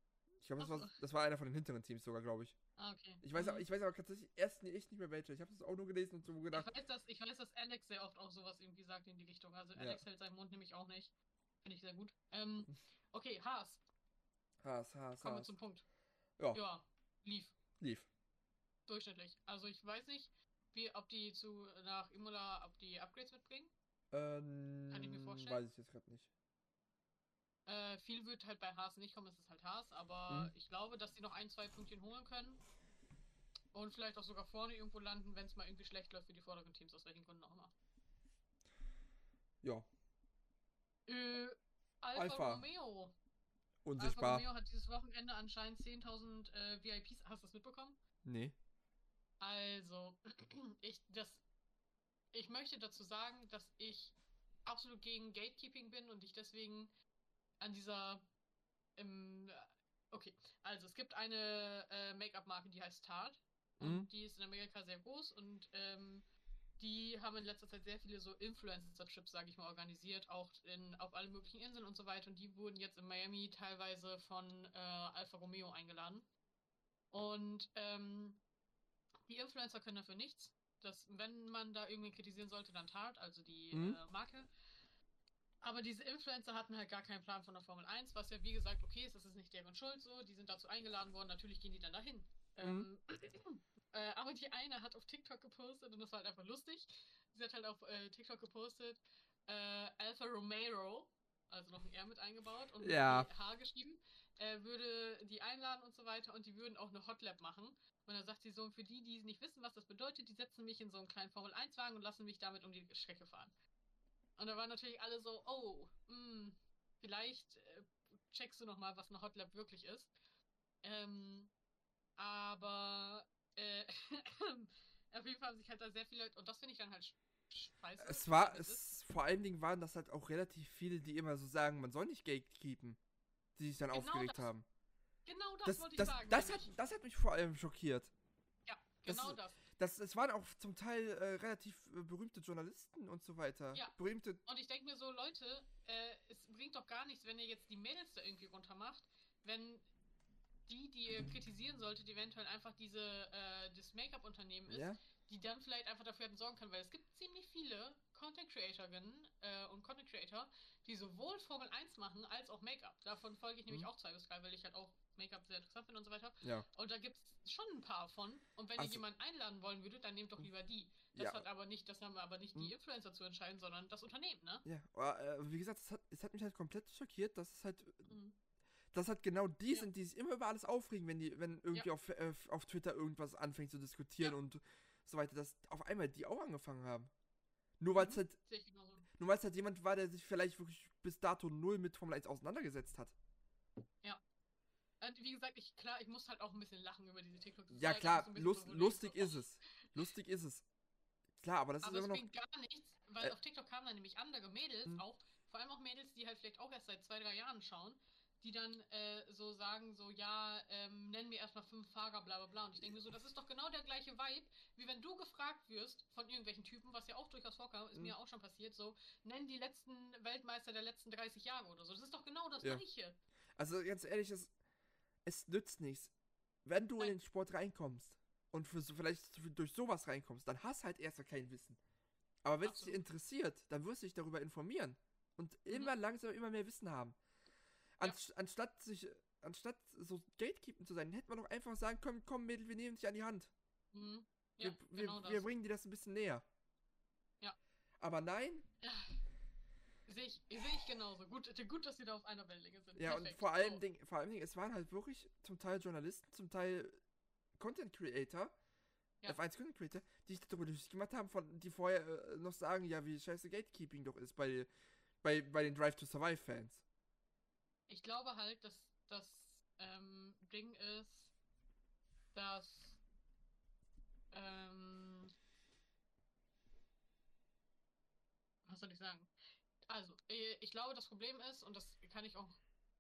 Ich glaube, das, war- das war einer von den hinteren Teams sogar, glaube ich. Ah, okay. Ich weiß, Mhm. aber- ich weiß aber tatsächlich erst nie- echt nicht mehr welche. Ich habe das auch nur gelesen und so ich gedacht, weiß, dass, ich weiß, dass Alex sehr oft auch sowas irgendwie sagt in die Richtung. Also Ja. Alex hält seinen Mund nämlich auch nicht. Finde ich sehr gut. Ähm, [LAUGHS] okay, Haas. Haas, Haas, Kommen wir zum Punkt. Ja, Ja, lief. lief. Durchschnittlich. Also ich weiß nicht, wie, ob die zu nach Imola, ob die Upgrades mitbringen. Ähm, Kann ich mir vorstellen. Weiß ich jetzt gerade nicht. Äh, viel wird halt bei Haas nicht kommen, es ist halt Haas, aber Mhm. ich glaube, dass die noch ein, zwei Pünktchen holen können. Und vielleicht auch sogar vorne irgendwo landen, wenn es mal irgendwie schlecht läuft für die vorderen Teams, aus welchen Gründen auch immer. Ja, Äh, Alfa, Alpha. Romeo. Alfa unsichtbar. Romeo hat dieses Wochenende anscheinend 10.000 äh, VIPs. Hast du das mitbekommen? Nee. Also, [CLEARS THROAT] ich, das, ich möchte dazu sagen, dass ich absolut gegen Gatekeeping bin und ich deswegen an dieser. Ähm, okay, also es gibt eine äh, Make-up-Marke, die heißt Tarte. Und Mhm. die ist in Amerika sehr groß und ähm, die haben in letzter Zeit sehr viele so Influencer-Trips, sage ich mal, organisiert, auch in, auf alle möglichen Inseln und so weiter. Und die wurden jetzt in Miami teilweise von äh, Alfa Romeo eingeladen. Und ähm, die Influencer können dafür nichts. Das, wenn man da irgendwie kritisieren sollte, dann Tart, also die Mhm. äh, Marke. Aber diese Influencer hatten halt gar keinen Plan von der Formel 1, was ja wie gesagt okay ist, das ist nicht deren Schuld so. Die sind dazu eingeladen worden, natürlich gehen die dann dahin. Mhm. Ähm, äh, aber die eine hat auf TikTok gepostet und das war halt einfach lustig. Sie hat halt auf äh, TikTok gepostet, äh, Alfa Romero, also noch ein R mit eingebaut und Ja. mit H geschrieben, würde die einladen und so weiter und die würden auch eine Hotlap machen. Und dann sagt sie so, für die, die nicht wissen, was das bedeutet, die setzen mich in so einen kleinen Formel-1-Wagen und lassen mich damit um die Strecke fahren. Und da waren natürlich alle so, oh, mh, vielleicht äh, checkst du noch mal, was eine Hotlap wirklich ist. Ähm, aber äh, [LAUGHS] auf jeden Fall haben sich halt da sehr viele Leute, und das finde ich dann halt sch- scheiße. Es war, es, vor allen Dingen waren das halt auch relativ viele, die immer so sagen, man soll nicht gatekeepen, die sich dann Genau aufgeregt das haben. Genau das, Das, wollte ich das, sagen. das, hat, das hat mich vor allem schockiert. ja, genau das. Das, es waren auch zum Teil äh, relativ äh, berühmte Journalisten und so weiter. Ja. Berühmte. Und ich denke mir so, Leute, äh, es bringt doch gar nichts, wenn ihr jetzt die Mädels da irgendwie runtermacht, wenn die, die ihr kritisieren solltet, eventuell einfach diese, äh, das Make-up-Unternehmen ist, Ja. die dann vielleicht einfach dafür hätten sorgen können, weil es gibt ziemlich viele Content Creatorinnen äh, und Content Creator, die sowohl Formel 1 machen als auch Make-up. Davon folge ich nämlich Mhm. auch zwei bis drei, weil ich halt auch Make-up sehr interessant finde und so weiter. Ja. Und da gibt es schon ein paar von. Und wenn ihr Also- jemanden einladen wollen würdet, dann nehmt doch lieber die. Das Ja. hat aber nicht, das haben aber nicht Mhm. die Influencer zu entscheiden, sondern das Unternehmen, ne? Ja, aber, äh, wie gesagt, es hat, es hat mich halt komplett schockiert, dass es halt, Mhm. Dass halt genau die Ja. sind, die sich immer über alles aufregen, wenn die, wenn irgendwie auf, äh, auf Twitter irgendwas anfängt zu diskutieren Ja. und so weiter, dass auf einmal die auch angefangen haben. Nur weil es Mhm. halt, nur weil es halt jemand war, der sich vielleicht wirklich bis dato null mit Formel 1 auseinandergesetzt hat. Äh, Und wie gesagt, ich, klar, ich muss halt auch ein bisschen lachen über diese TikToks. Das Ja, halt klar, lust, so, lustig ist es. Lustig ist es. Klar, aber das Aber ist immer noch. bringt gar nichts, weil Äh, auf TikTok kamen dann nämlich andere Mädels, Hm. auch, vor allem auch Mädels, die halt vielleicht auch erst seit zwei, drei Jahren schauen, die dann äh, so sagen, so, ja, ähm, nennen wir erstmal fünf Fahrer, bla bla bla. Und ich denke mir so, das ist doch genau der gleiche Vibe, wie wenn du gefragt wirst von irgendwelchen Typen, was ja auch durchaus vorkam, ist Hm. mir auch schon passiert, so, nenn die letzten Weltmeister der letzten 30 Jahre oder so. Das ist doch genau das Ja. gleiche. Also ganz ehrlich, es, es nützt nichts. Wenn du in Nein. den Sport reinkommst und für vielleicht durch sowas reinkommst, dann hast halt erstmal kein Wissen. Aber wenn es dich interessiert, dann wirst du dich darüber informieren und Mhm. immer langsam immer mehr Wissen haben. Anst Anstatt sich, anstatt so Gatekeeping zu sein, hätte man doch einfach sagen können, komm Mädel, wir nehmen dich an die Hand. Mhm. Ja, wir, wir, genau das. wir bringen dir das ein bisschen näher. Ja. Aber nein, Sehe ich, sehe ich genauso. Gut, gut, dass wir da auf einer Wellenlänge sind. Ja, und Perfekt. vor allem, So. Ding, vor allem, es waren halt wirklich zum Teil Journalisten, zum Teil Content Creator, Ja. F1 Content Creator, die sich darüber lustig gemacht haben, von, die vorher äh, noch sagen, ja, wie scheiße Gatekeeping doch ist bei, bei, bei den Drive to Survive Fans. Ich glaube halt, dass das ähm, Ding ist, dass ähm, was soll ich sagen? Also, äh, ich glaube, das Problem ist, und das kann ich auch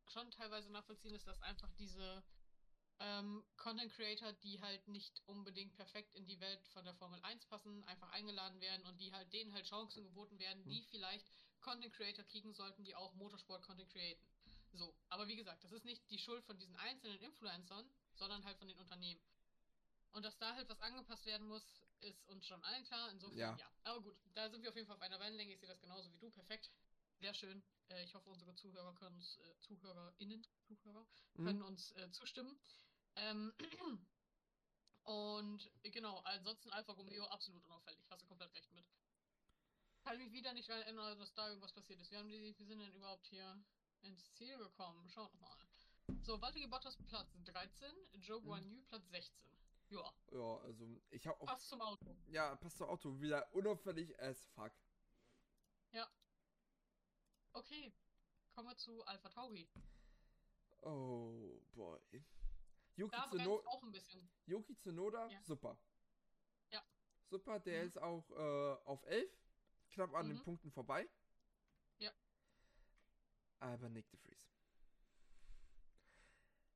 schon teilweise nachvollziehen, ist, dass einfach diese ähm, Content Creator, die halt nicht unbedingt perfekt in die Welt von der Formel 1 passen, einfach eingeladen werden und die halt denen halt Chancen geboten werden, Hm. die vielleicht Content Creator kriegen sollten, die auch Motorsport Content createn. So, aber wie gesagt, das ist nicht die Schuld von diesen einzelnen Influencern, sondern halt von den Unternehmen. Und dass da halt was angepasst werden muss, ist uns schon allen klar. Insofern, Ja. ja. Aber gut, da sind wir auf jeden Fall auf einer Wellenlänge. Ich sehe das genauso wie du. Perfekt. Sehr schön. Äh, ich hoffe, unsere Zuhörer können uns, äh, ZuhörerInnen, Zuhörer, können Mhm. uns äh, zustimmen. Ähm, [CLEARS THROAT] und genau, ansonsten Alfa Romeo absolut unauffällig. Hast du komplett recht mit. Kann mich wieder nicht erinnern, dass da irgendwas passiert ist. Wir, haben die, wir sind denn überhaupt hier ins Ziel gekommen. Schaut mal. So, Valtteri Bottas Platz 13, Joe Mhm. Guan Yu Platz 16. Ja, Ja, also, ich habe auch, passt zum Auto. ja, passt zum Auto, wieder unauffällig as fuck. Okay, kommen wir zu Alpha Tauri. Oh, boy. Yuki, Da brennt Tsuno auch ein bisschen. Yuki Tsunoda, Ja. super. Ja. Super, der Mhm. ist auch äh, auf 11, knapp an den Mhm. Punkten vorbei. Ja. Aber Nick de Vries.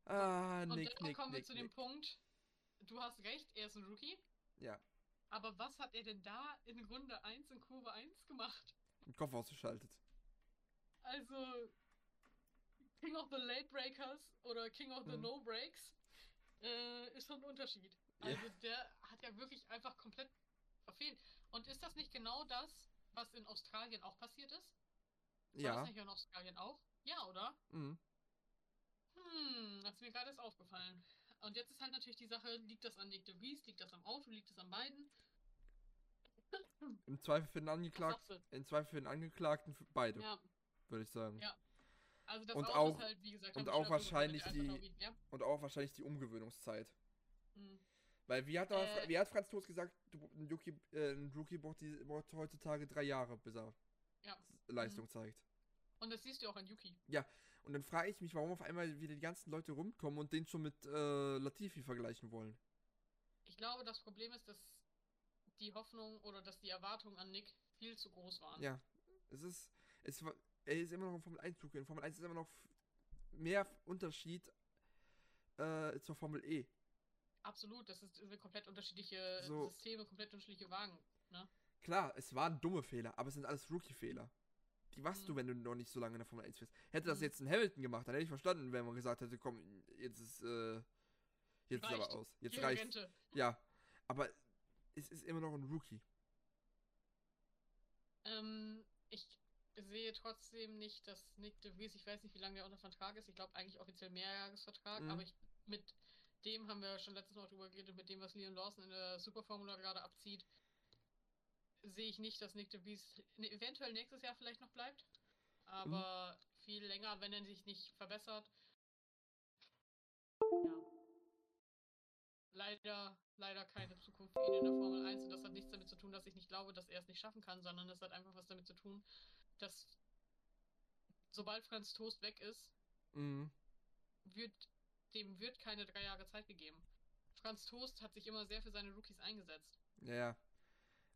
Ah, Und Nick, dann Nick, kommen wir Nick, zu dem Nick. Punkt. Du hast recht, er ist ein Rookie. Ja, Aber was hat er denn da in Runde 1 in Kurve 1 gemacht? den Kopf ausgeschaltet. Also, King of the Late Breakers oder King of the Mhm. No Breaks äh, ist schon ein Unterschied. Ja. Also, der hat ja wirklich einfach komplett verfehlt. Und ist das nicht genau das, was in Australien auch passiert ist? War Ja, das nicht in Australien auch? Ja, oder? mhm. Hm, das ist mir gerade erst aufgefallen. Und jetzt ist halt natürlich die Sache, liegt das an Nick de Vries, liegt das am Auto, liegt das an beiden? im Zweifel für den Angeklagten, im Zweifel für den Angeklagten, für beide, Ja, würde ich sagen. Ja. also das Und Auto auch- ist halt, wie gesagt, und auch wahrscheinlich die- Ja. Und auch wahrscheinlich die Umgewöhnungszeit. Hm. Weil wie hat, Äh. wie hat Franz Toast gesagt, ein, Rookie, äh, ein Rookie braucht, die, braucht heutzutage drei Jahre, bis er Ja. Leistung zeigt. Und das siehst du auch an Yuki. Und dann frage ich mich, warum auf einmal wieder die ganzen Leute rumkommen und den schon mit äh, Latifi vergleichen wollen. Ich glaube, das Problem ist, dass die Hoffnung oder dass die Erwartungen an Nick viel zu groß waren. Ja, es ist, es war, er ist immer noch im Formel 1 Zug. In Formel 1 ist immer noch mehr Unterschied äh, zur Formel E. Absolut, das ist sind komplett unterschiedliche So. Systeme, komplett unterschiedliche Wagen. Ne? Klar, es waren dumme Fehler, aber es sind alles Rookie-Fehler. Die machst du, Mhm. wenn du noch nicht so lange in der Formel 1 fährst. Hätte das Mhm. jetzt ein Hamilton gemacht, dann hätte ich verstanden, wenn man gesagt hätte, komm, jetzt ist, äh, jetzt ist aber aus. Jetzt reicht. Rente. Ja, aber es ist immer noch ein Rookie. Ähm, ich sehe trotzdem nicht, dass Nick de Vries, ich weiß nicht, wie lange der unter Vertrag ist, ich glaube eigentlich offiziell Mehrjahresvertrag, Mhm. aber ich, mit dem haben wir schon letztes Mal drüber geredet, mit dem, was Leon Lawson in der Superformula gerade abzieht, sehe ich nicht, dass Nick de Vries ne, eventuell nächstes Jahr vielleicht noch bleibt, aber viel länger, wenn er sich nicht verbessert. Ja. Leider, leider keine Zukunft für ihn in der Formel 1 und das hat nichts damit zu tun, dass ich nicht glaube, dass er es nicht schaffen kann, sondern es hat einfach was damit zu tun, dass sobald Franz Toast weg ist, Mhm. wird dem wird keine drei Jahre Zeit gegeben. Franz Toast hat sich immer sehr für seine Rookies eingesetzt. Ja, ja.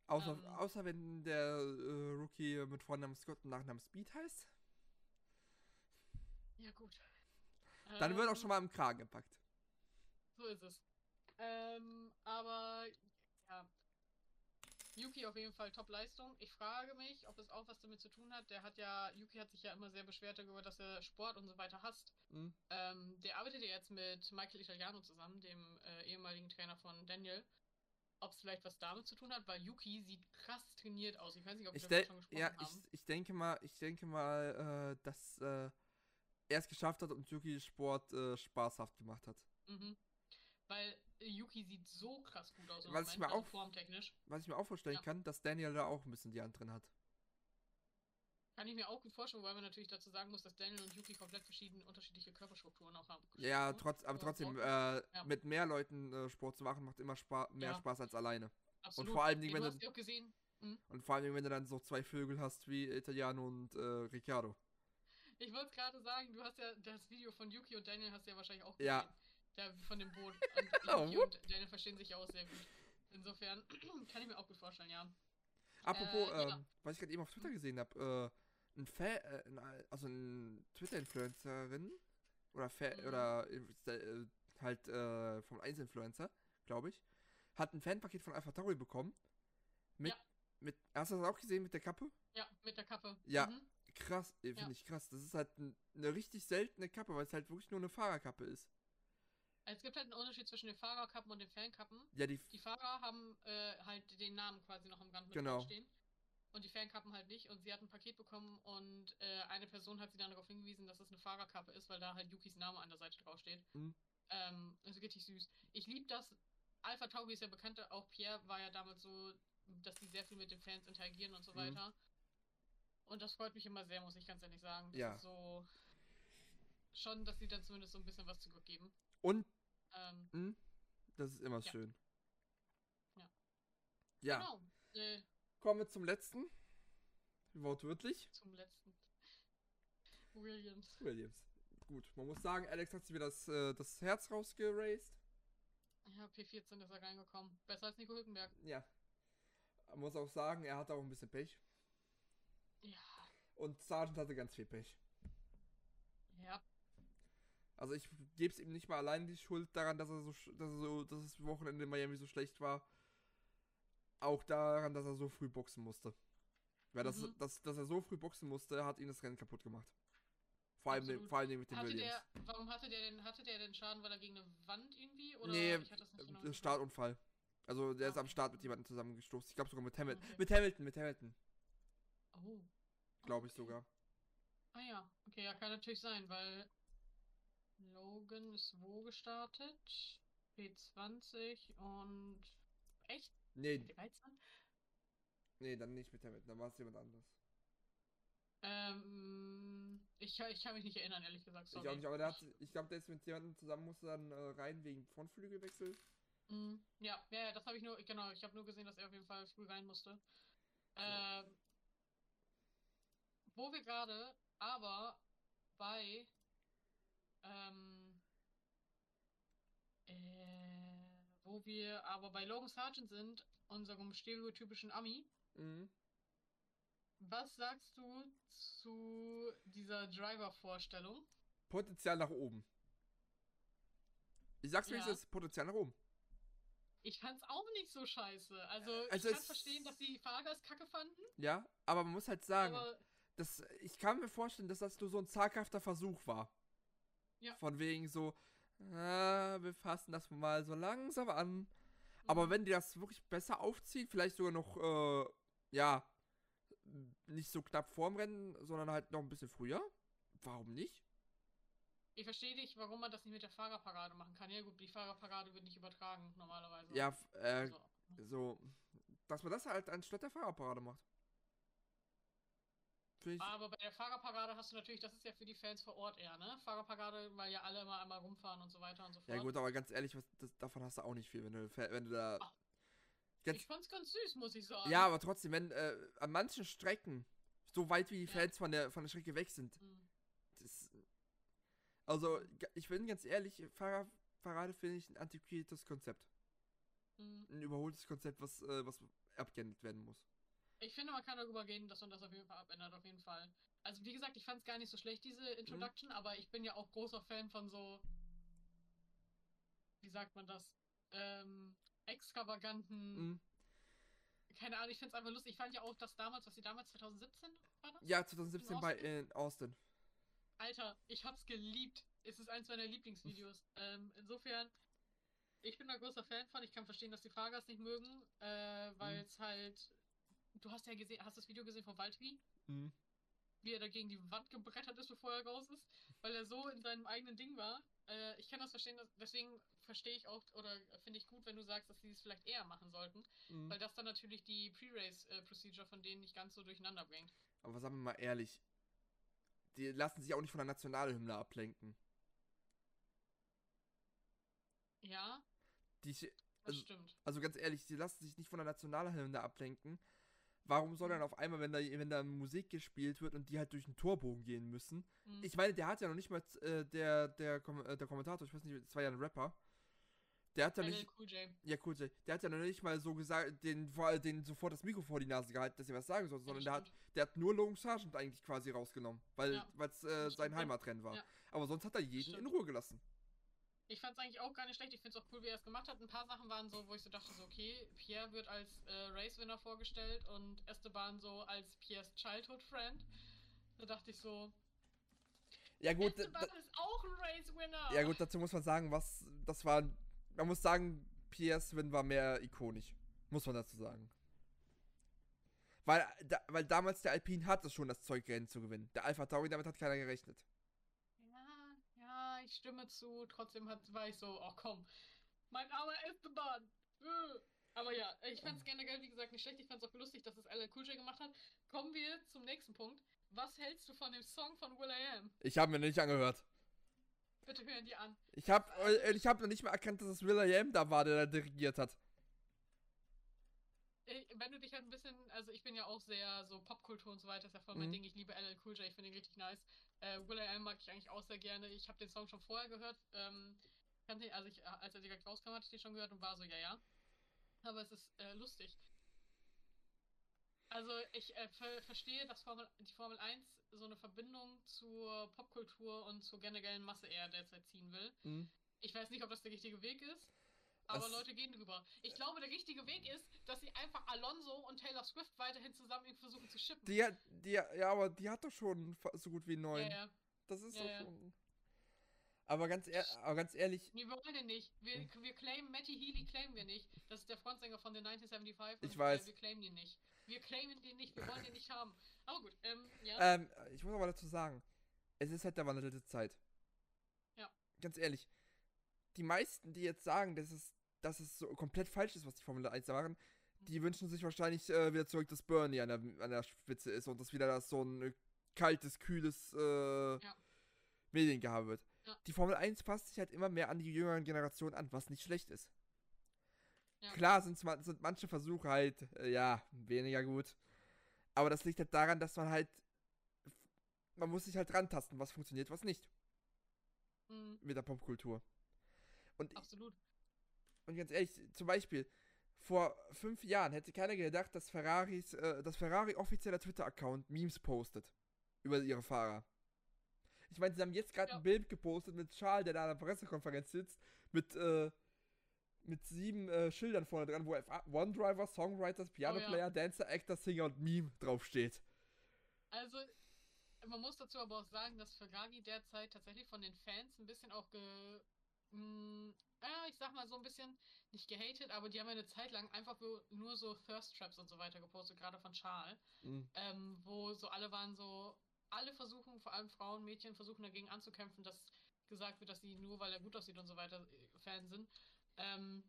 Außer, Ähm. außer wenn der äh, Rookie mit Vornamen Scott und Nachnamen Speed heißt. Ja, gut. Dann wird auch Ähm, schon mal im Kragen gepackt. So ist es. Ähm, aber ja. Yuki auf jeden Fall Top-Leistung. Ich frage mich, ob es auch was damit zu tun hat. Der hat ja, Yuki hat sich ja immer sehr beschwert darüber, dass er Sport und so weiter hasst. Hm? Ähm, der arbeitet ja jetzt mit Michael Italiano zusammen, dem äh, ehemaligen Trainer von Daniel. Ob es vielleicht was damit zu tun hat, weil Yuki sieht krass trainiert aus. Ich weiß nicht, ob wir Ich, schon gesprochen ja, ich, haben. ich denke mal, ich denke mal, äh, dass äh, er es geschafft hat und Yuki Sport äh, spaßhaft gemacht hat. Mhm. Weil äh, Yuki sieht so krass gut aus. Was ich mir also auch- formtechnisch. Was ich mir auch vorstellen Ja. kann, dass Daniel da auch ein bisschen die Hand drin hat. Kann ich mir auch gut vorstellen, wobei man natürlich dazu sagen muss, dass Daniel und Yuki komplett verschiedene, unterschiedliche Körperstrukturen auch haben. Ja, trotz, aber trotzdem, äh, Ja. mit mehr Leuten äh, Sport zu machen, macht immer Spa mehr Ja. Spaß als alleine. Absolut. vor allen Dingen, wenn du du- gesehen. Und vor allem, wenn du dann so zwei Vögel hast wie Italiano und äh, Ricciardo. Ich wollte gerade sagen, du hast ja das Video von Yuki und Daniel hast du ja wahrscheinlich auch gesehen. Ja. Der von dem Boot. Oh, Und [LAUGHS] Yuki whoop. und Daniel verstehen sich ja auch sehr gut. Insofern [CLEARS THROAT] kann ich mir auch gut vorstellen, ja. Apropos, Äh, ähm, ja. was ich gerade eben auf Twitter gesehen habe, äh, ein Fan, äh, ein, also ein Twitter-Influencerin oder Fa Mhm. oder äh, halt äh, vom 1-Influencer, glaube ich, hat ein Fanpaket von Alpha Tauri bekommen. Mit, Ja. mit, hast du das auch gesehen mit der Kappe? Ja, mit der Kappe. Ja. Mhm. Krass, finde Ja. ich krass. Das ist halt n- eine richtig seltene Kappe, weil es halt wirklich nur eine Fahrerkappe ist. Es gibt halt einen Unterschied zwischen den Fahrerkappen und den Fankappen. Ja, die, Die Fahrer haben äh, halt den Namen quasi noch am Gand mit Genau. stehen. Und die Fankappen halt nicht. Und sie hat ein Paket bekommen und äh, eine Person hat sie dann darauf hingewiesen, dass es eine Fahrerkappe ist, weil da halt Yukis Name an der Seite draufsteht. Mhm. Ähm, also richtig süß. Ich liebe das. Alpha Tauri ist ja bekannt, auch Pierre war ja damals so, dass die sehr viel mit den Fans interagieren und so Mhm. weiter. Und das freut mich immer sehr, muss ich ganz ehrlich sagen. Das Ja. ist so. Schon, dass sie dann zumindest so ein bisschen was zurückgeben. und Ähm, mh, das ist immer Ja. schön. Ja. Ja, Genau. Äh, kommen wir zum letzten. Wortwörtlich. zum letzten. Williams. Williams. Gut, man muss sagen, Alex hat sich wieder das, äh, das Herz rausgeraced. Ja, P14 ist er reingekommen. Besser als Nico Hülkenberg. Ja. Man muss auch sagen, er hatte auch ein bisschen Pech. Ja. Und Sargent hatte ganz viel Pech. Ja. Also ich gebe es ihm nicht mal allein die Schuld daran, dass er so, dass er so, dass das Wochenende in Miami so schlecht war. Auch daran, dass er so früh boxen musste. Weil das, Mhm. das, dass er so früh boxen musste, hat ihn das Rennen kaputt gemacht. Vor allem, Absolut. vor allem mit dem Hatte Williams. der, warum hatte der denn, hatte der denn Schaden, weil er gegen eine Wand irgendwie? Oder nee, ich hatte das nicht äh, genau das Startunfall. Also der Ah, ist am. Start mit jemandem zusammengestoßen. Ich glaube sogar mit Hamilton. Okay. Mit Hamilton, mit Hamilton, Oh. glaube ich Okay. sogar. Ah ja, okay, ja, kann natürlich sein, weil Logan ist wo gestartet? P20 und echt? Nee, P13? nee, dann nicht mit Hamilton, dann war es jemand anderes. Ähm, ich, kann- ich kann mich nicht erinnern, ehrlich gesagt. Sorry. Ich auch nicht, aber der hat, ich glaube, der ist mit jemandem zusammen, musste dann äh, rein wegen Frontflügelwechsel. Mhm. Ja, ja, ja, das habe ich nur, genau, ich habe nur gesehen, dass er auf jeden Fall früh rein musste. Ähm, wo wir gerade aber bei ähm, äh, wo wir aber bei Logan Sargent sind, unserem stereotypischen Ami, Mhm. was sagst du zu dieser Driver-Vorstellung? Potenzial nach oben. Ich sag's es Ja. ist, Potenzial nach oben. Ich fand's auch nicht so scheiße. Also, Also ich kann es- verstehen, dass die Fahrer es kacke fanden, Ja, aber man muss halt sagen, das, ich kann mir vorstellen, dass das nur so ein zaghafter Versuch war. Ja. Von wegen so, ah, wir fassen das mal so langsam an. Aber Mhm. wenn die das wirklich besser aufziehen, vielleicht sogar noch, äh, ja, nicht so knapp vorm Rennen, sondern halt noch ein bisschen früher, warum nicht? Ich verstehe dich, warum man das nicht mit der Fahrerparade machen kann. Ja gut, die Fahrerparade wird nicht übertragen normalerweise. Ja, äh, So. so, dass man das halt anstatt der Fahrerparade macht. Finde ich, Aber bei der Fahrerparade hast du natürlich, das ist ja für die Fans vor Ort eher, ne? Fahrerparade, weil ja alle immer einmal rumfahren und so weiter und so fort. ja gut, aber ganz ehrlich, was, das, davon hast du auch nicht viel, wenn du, wenn du da... Ach, Ganz, Ich fand's ganz süß, muss ich sagen. ja, aber trotzdem, wenn äh, an manchen Strecken, so weit wie die Ja. Fans von der, von der Strecke weg sind, Mhm. das, Also, ich bin ganz ehrlich, Fahrrad, Parade finde ich ein antiquiertes Konzept. Mhm. Ein überholtes Konzept, was, äh, was abgeändert werden muss. Ich finde, man kann darüber gehen, dass man das auf jeden Fall abändert, auf jeden Fall. Also, wie gesagt, ich fand es gar nicht so schlecht, diese Introduction, aber ich bin ja auch großer Fan von so. Wie sagt man das? Ähm, extravaganten. Mhm. Keine Ahnung, ich finde es einfach lustig. Ich fand ja auch, dass damals, was sie damals 2017 war das? Ja, 2017 bei Austin? in Austin. Alter, ich hab's geliebt. Es ist eins meiner Lieblingsvideos. ähm, insofern, ich bin da großer Fan von. Ich kann verstehen, dass die Fahrgast nicht mögen, äh, weil es halt. Du hast ja gesehen, hast das Video gesehen von Valtteri? Mhm. wie er da gegen die Wand gebrettert ist, bevor er raus ist, weil er so in seinem eigenen Ding war. Äh, ich kann das verstehen, dass, deswegen verstehe ich auch oder finde ich gut, wenn du sagst, dass sie es vielleicht eher machen sollten, Mhm. weil das dann natürlich die Pre-Race-Procedure von denen nicht ganz so durcheinander bringt. Aber sagen wir mal ehrlich, die lassen sich auch nicht von der Nationalhymne ablenken. Ja, Die, das Also- stimmt. also ganz ehrlich, die lassen sich nicht von der Nationalhymne ablenken. Warum soll dann auf einmal, wenn da, wenn da Musik gespielt wird und die halt durch den Torbogen gehen müssen? Mhm. Ich meine, der hat ja noch nicht mal, äh, der, der, Kom äh, der Kommentator, ich weiß nicht, das war ja ein Rapper. Der hat ja nicht, Cool J. ja cool, der hat ja noch nicht mal so gesagt, den, den sofort das Mikro vor die Nase gehalten, dass er was sagen soll, sondern der hat, der hat nur Long Sargent eigentlich quasi rausgenommen, weil Ja, es äh, sein. Heimatrennen war. Ja. Aber sonst hat er jeden in. Ruhe gelassen. Ich fand es eigentlich auch gar nicht schlecht. Ich finde es auch cool, wie er es gemacht hat. Ein paar Sachen waren so, wo ich so dachte, so, okay, Pierre wird als äh, Race-Winner vorgestellt und Esteban so als Pierres Childhood Friend. Da dachte ich so, Ja gut, Esteban ist auch ein Race-Winner! ja gut, dazu muss man sagen, was, das war, man muss sagen, Pierre's Win war mehr ikonisch. Muss man dazu sagen. Weil, da, weil damals der Alpine hatte schon das Zeug, Rennen zu gewinnen. Der Alpha Tauri, damit hat keiner gerechnet. Ich stimme zu. Trotzdem hat, war ich so, ach komm, mein armer Esteban. Äh. Aber ja, ich fand es generell, wie gesagt, nicht schlecht. Ich fand es auch lustig, dass es LL Cool J gemacht hat. Kommen wir zum nächsten Punkt. Was hältst du von dem Song von Will I Am? Ich habe mir nicht angehört. Bitte hören die an. Ich habe äh, ich hab noch nicht mal erkannt, dass es Will.i.am da war, der da dirigiert hat. Äh, Wenn du dich halt ein bisschen, also ich bin ja auch sehr so Popkultur und so weiter, ist ja voll mein Mhm. Ding. Ich liebe LL Cool J, ich finde ihn richtig nice. Äh, Will I Am mag ich eigentlich auch sehr gerne. Ich habe den Song schon vorher gehört. Ähm, also ich, als er direkt rauskam, hatte ich den schon gehört und war so, ja, ja. Aber es ist äh, lustig. Also ich äh, ver verstehe, dass Formel, die Formel 1 so eine Verbindung zur Popkultur und zur generellen Masse eher derzeit ziehen will. Mhm. Ich weiß nicht, ob das der richtige Weg ist, aber Das- Leute gehen drüber. Ich glaube, der richtige Weg ist, dass sie einfach Alonso und Taylor Swift weiterhin zusammen irgendwie versuchen zu shippen. Die hat, die, ja, aber die hat doch schon so gut wie ja, neun. ja. Das ist Ja, doch ja. schon. Aber ganz, ehr, aber ganz ehrlich, Nee, wir wollen den nicht. Wir, Hm. wir claimen, Matty Healy claimen wir nicht. Das ist der Frontsänger von den 1975. Ich und, weiß. Äh, wir claimen den nicht. Wir claimen den nicht. Wir wollen den nicht haben. Aber gut, ähm, ja. ähm, ich muss aber dazu sagen, es ist halt der Wandel der Zeit. Ja. Ganz ehrlich, die meisten, die jetzt sagen, dass es, dass es so komplett falsch ist, was die Formel 1 machen, die wünschen sich wahrscheinlich äh, wieder zurück, dass Bernie an der, an der Spitze ist und dass wieder das so ein äh, kaltes, kühles äh, Ja. Mediengehabe wird. Ja. Die Formel 1 passt sich halt immer mehr an die jüngeren Generationen an, was nicht schlecht ist. Ja. Klar sind's ma- sind manche Versuche halt, äh, ja, weniger gut. Aber das liegt halt daran, dass man halt. Man muss sich halt rantasten, was funktioniert, was nicht. Mhm, Mit der Popkultur. Und, absolut. und ganz ehrlich, zum Beispiel, vor fünf Jahren hätte keiner gedacht, dass Ferraris, äh, dass Ferrari offizieller Twitter-Account Memes postet. Über ihre Fahrer. Ich meine, sie haben jetzt gerade Ja. ein Bild gepostet mit Charles, der da an der Pressekonferenz sitzt, mit, äh, mit sieben äh, Schildern vorne dran, wo einfach One Driver, Songwriters, Piano Oh ja. Player, Dancer, Actor, Singer und Meme draufsteht. Also, man muss dazu aber auch sagen, dass Ferrari derzeit tatsächlich von den Fans ein bisschen auch ge. Mh, ja, ich sag mal so ein bisschen, nicht gehatet, aber die haben ja eine Zeit lang einfach nur so Thirst Traps und so weiter gepostet, gerade von Charles, Mhm. ähm, wo so alle waren so, alle versuchen, vor allem Frauen, Mädchen, versuchen dagegen anzukämpfen, dass gesagt wird, dass sie nur, weil er gut aussieht und so weiter, äh, Fan sind. Ähm,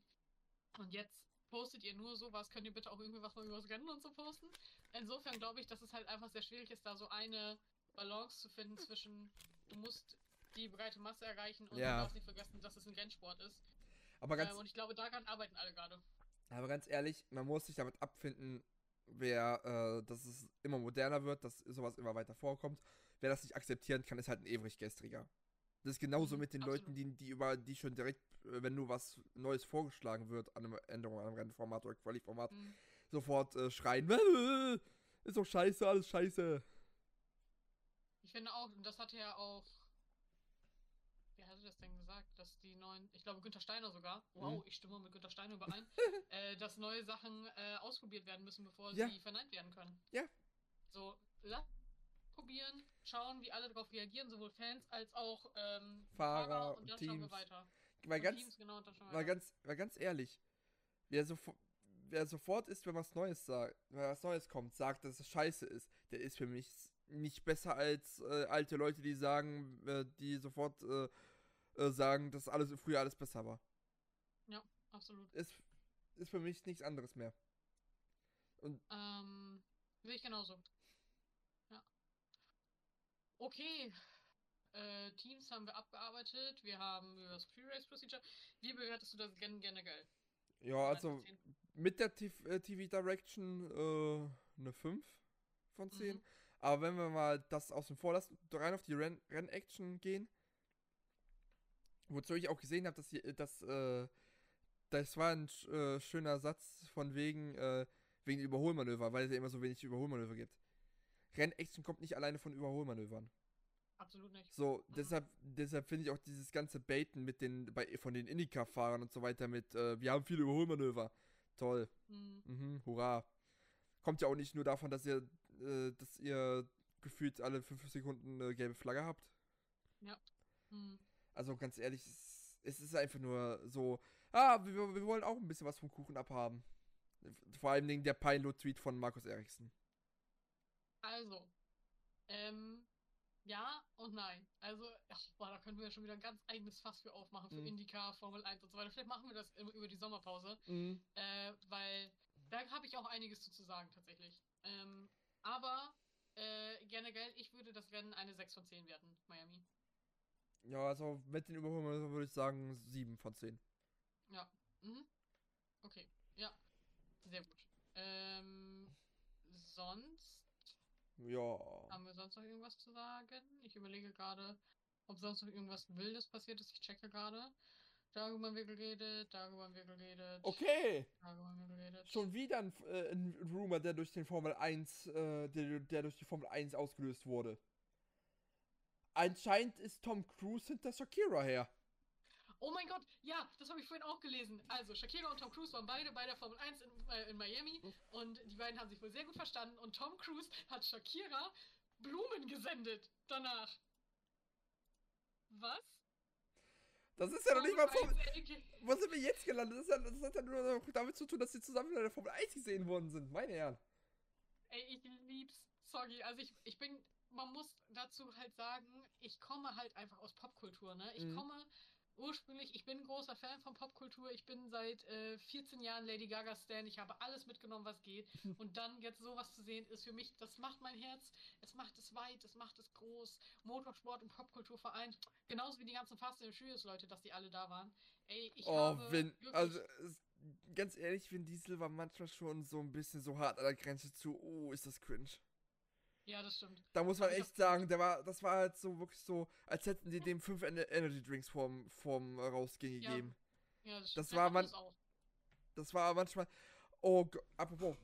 und jetzt postet ihr nur sowas, könnt ihr bitte auch irgendwie was mal über das Rennen und so posten? Insofern glaube ich, dass es halt einfach sehr schwierig ist, da so eine Balance zu finden zwischen, du musst die breite Masse erreichen und Ja. du darfst nicht vergessen, dass es ein Rennsport ist. Aber ganz, Ähm, und ich glaube, daran arbeiten alle gerade. aber ganz ehrlich, man muss sich damit abfinden, wer, äh, dass es immer moderner wird, dass sowas immer weiter vorkommt. Wer das nicht akzeptieren kann, ist halt ein ewig gestriger. Das ist genauso Mhm, mit den absolut. Leuten, die, die über die schon direkt, äh, wenn nur was Neues vorgeschlagen wird, an einer Änderung an einem Rennformat oder Quali-Format, Mhm. sofort äh, schreien, "Äh, ist doch scheiße, alles scheiße. Ich finde auch, und das hatte ja auch. Das denn gesagt? Dass die neuen. Ich glaube, Günther Steiner sogar. Wow, Mhm. ich stimme mit Günther Steiner überein. [LAUGHS] äh, dass neue Sachen äh, ausprobiert werden müssen, bevor Ja. sie verneint werden können. Ja. So, lass probieren, schauen, wie alle darauf reagieren, sowohl Fans als auch ähm, Fahrer und und dann schauen wir Teams. weiter. Weil ganz, Teams, genau, weiter. ganz, mal ganz ehrlich, wer, sofo wer sofort ist, wenn was Neues sagt, wenn was Neues kommt, sagt, dass es scheiße ist, der ist für mich nicht besser als äh, alte Leute, die sagen, äh, die sofort äh, äh, sagen, dass alles früher alles besser war. Absolut. Ist, ist für mich nichts anderes mehr. Ähm, sehe ich genauso. Ja. Okay. Äh, Teams haben wir abgearbeitet. Wir haben über das Pre-Race Procedure. Wie bewertest du das gen generell? Ja, also mit der TV, äh, Direction äh, eine 5 von 10. Mhm. Aber wenn wir mal das außen vor lassen, rein auf die Renn-Action gehen, wozu ich auch gesehen habe, dass, dass äh, das war ein äh, schöner Satz von wegen, äh, wegen Überholmanöver, weil es ja immer so wenig Überholmanöver gibt. Renn-Action kommt nicht alleine von Überholmanövern. Absolut nicht. So, Mhm. deshalb, deshalb finde ich auch dieses ganze Baiten mit den, bei, von den Indica-Fahrern und so weiter mit, äh, wir haben viele Überholmanöver. Toll. Mhm. Mhm, hurra. Kommt ja auch nicht nur davon, dass ihr, äh, dass ihr gefühlt alle fünf Sekunden eine gelbe Flagge habt. Mhm. Also ganz ehrlich, es, es ist einfach nur so, ah, wir, wir wollen auch ein bisschen was vom Kuchen abhaben. Vor allem Dingen der Peinlo-Tweet von Markus Eriksen. Also, ähm, ja und nein. Also, ach, boah, da könnten wir schon wieder ein ganz eigenes Fass für aufmachen, für Mhm. IndyCar, Formel 1 und so weiter. Vielleicht machen wir das über die Sommerpause. Mhm. Äh, weil da habe ich auch einiges zu, zu sagen tatsächlich. Ähm, aber äh, generell, ich würde das Rennen eine 6 von 10 werten, Miami. Ja, also mit den Überholmanövern würde ich sagen 7 von 10. Ja. Mhm. Okay. Ja. Sehr gut. Ähm, sonst Ja. haben wir sonst noch irgendwas zu sagen? Ich überlege gerade, ob sonst noch irgendwas Wildes passiert ist. Ich checke gerade. Darüber haben wir geredet, darüber haben wir geredet. Okay. Darüber haben wir geredet. Schon wieder ein, äh, ein Rumor, der durch den Formel 1, äh, der, der durch die Formel 1 ausgelöst wurde. Anscheinend ist Tom Cruise hinter Shakira her. Oh mein Gott, ja, das habe ich vorhin auch gelesen. Also, Shakira und Tom Cruise waren beide bei der Formel 1 in, äh, in Miami und die beiden haben sich wohl sehr gut verstanden und Tom Cruise hat Shakira Blumen gesendet danach. Was? Das ist ja noch nicht mal Formel. 1, aka Wo sind wir jetzt gelandet? Das, ja, das hat ja nur noch damit zu tun, dass sie zusammen in der Formel 1 gesehen worden sind. Meine Herren. Ey, ich lieb's. Sorry, also ich, ich bin, man muss dazu halt sagen, ich komme halt einfach aus Popkultur, ne? Ich Mhm. komme ursprünglich, ich bin ein großer Fan von Popkultur. Ich bin seit äh, 14 Jahren Lady Gaga Stan. Ich habe alles mitgenommen, was geht. [LAUGHS] Und dann jetzt sowas zu sehen, ist für mich, das macht mein Herz, es macht es weit, es macht es groß. Motorsport und Popkultur vereint. Genauso wie die ganzen Fast and Furious Leute, dass die alle da waren. Ey, ich oh, habe Vin. Also, ganz ehrlich, Vin Diesel war manchmal schon so ein bisschen so hart an der Grenze zu, oh, ist das cringe. Ja, das stimmt. Da muss man ich echt sagen, der war, das war halt so wirklich so, als hätten die dem fünf Ener- Energy Drinks vorm, vorm Rausgehen Ja. gegeben. Ja, das, stimmt. Das Er war man- das. Das war manchmal. Oh apropos.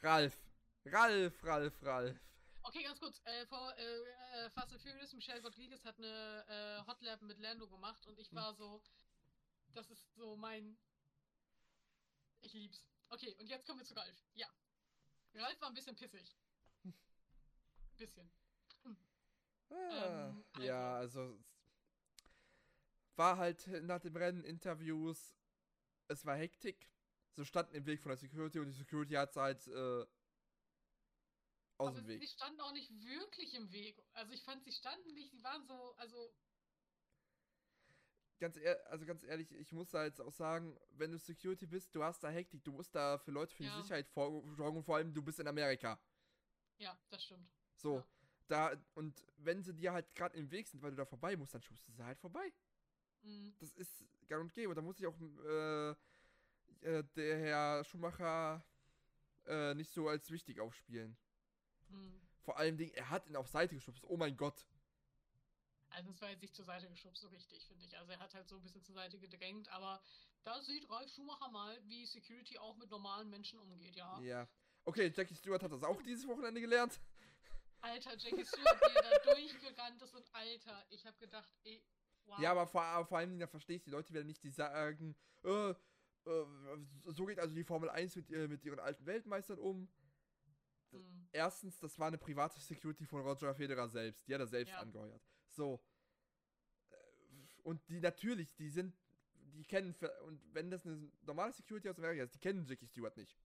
Ralf. Ralf, Ralf, Ralf. Okay, ganz kurz. Äh, vor äh, äh, Fast and Furious, Michelle Rodriguez hat eine äh, Hot Lab mit Lando gemacht und ich Hm. war so, das ist so mein. Ich lieb's. Okay, und jetzt kommen wir zu Ralf. Ja. Ralf war ein bisschen pissig. Bisschen. Ah, Ähm, ja, also. es War halt nach dem Rennen Interviews. Es war Hektik. So standen im Weg von der Security und die Security hat halt äh, aus Aber dem sie Weg. standen auch nicht wirklich im Weg. Also ich fand, sie standen nicht, sie waren so, also. Ganz ehr also ganz ehrlich, ich muss da jetzt auch sagen, wenn du Security bist, du hast da Hektik, du musst da für Leute für Ja. die Sicherheit sorgen und vor allem du bist in Amerika. Ja, das stimmt. So, Ja. da, und wenn sie dir halt gerade im Weg sind, weil du da vorbei musst, dann schubst du sie halt vorbei. Mhm. Das ist gang und gäbe. Und da muss ich auch äh, äh, der Herr Schumacher äh, nicht so als wichtig aufspielen. Mhm. Vor allem Dingen, er hat ihn auf Seite geschubst. Oh mein Gott. Also es war jetzt nicht zur Seite geschubst, so richtig, finde ich. Also er hat halt so ein bisschen zur Seite gedrängt, aber da sieht Ralf Schumacher mal, wie Security auch mit normalen Menschen umgeht, ja. Ja. Okay, Jackie Stewart hat das auch dieses Wochenende gelernt. Alter, Jackie Stewart, wie er da durchgerannt ist und Alter, ich habe gedacht, ey, wow. Ja, aber vor, vor allem, da verstehe ich die Leute wieder nicht, die sagen, äh, äh, so geht also die Formel 1 mit, äh, mit ihren alten Weltmeistern um. Hm. Erstens, das war eine private Security von Roger Federer selbst. Die hat er selbst Ja. angeheuert. So. Äh, Und die natürlich, die sind, die kennen, und wenn das eine normale Security aus Amerika ist, die kennen Jackie Stewart nicht.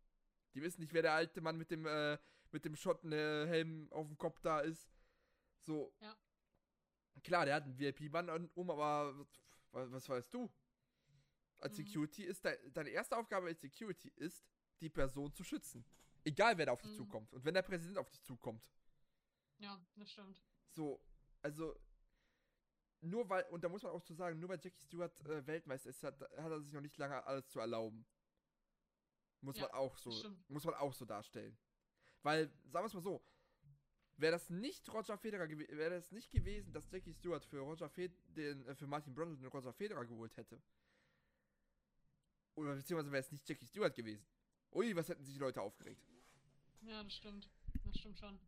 Die wissen nicht, wer der alte Mann mit dem, äh, mit dem Schottenhelm auf dem Kopf da ist. So. Ja. Klar, der hat einen VIP-Mann an- um, aber was, was weißt du? Als Mhm. Security ist de deine erste Aufgabe als Security ist, die Person zu schützen. Egal wer da auf dich Mhm. zukommt. Und wenn der Präsident auf dich zukommt. Ja, das stimmt. So, also nur weil, und da muss man auch zu sagen, nur weil Jackie Stewart äh, Weltmeister ist, hat, hat er sich noch nicht lange alles zu erlauben. Muss Ja, man auch so, stimmt. muss man auch so darstellen. Weil, sagen wir es mal so, wäre das nicht Roger Federer gewesen, wäre das nicht gewesen, dass Jackie Stewart für Roger Fed den, äh, für Martin Brundle den Roger Federer geholt hätte. Oder beziehungsweise wäre es nicht Jackie Stewart gewesen. Ui, was hätten sich die Leute aufgeregt. Ja, das stimmt. Das stimmt schon.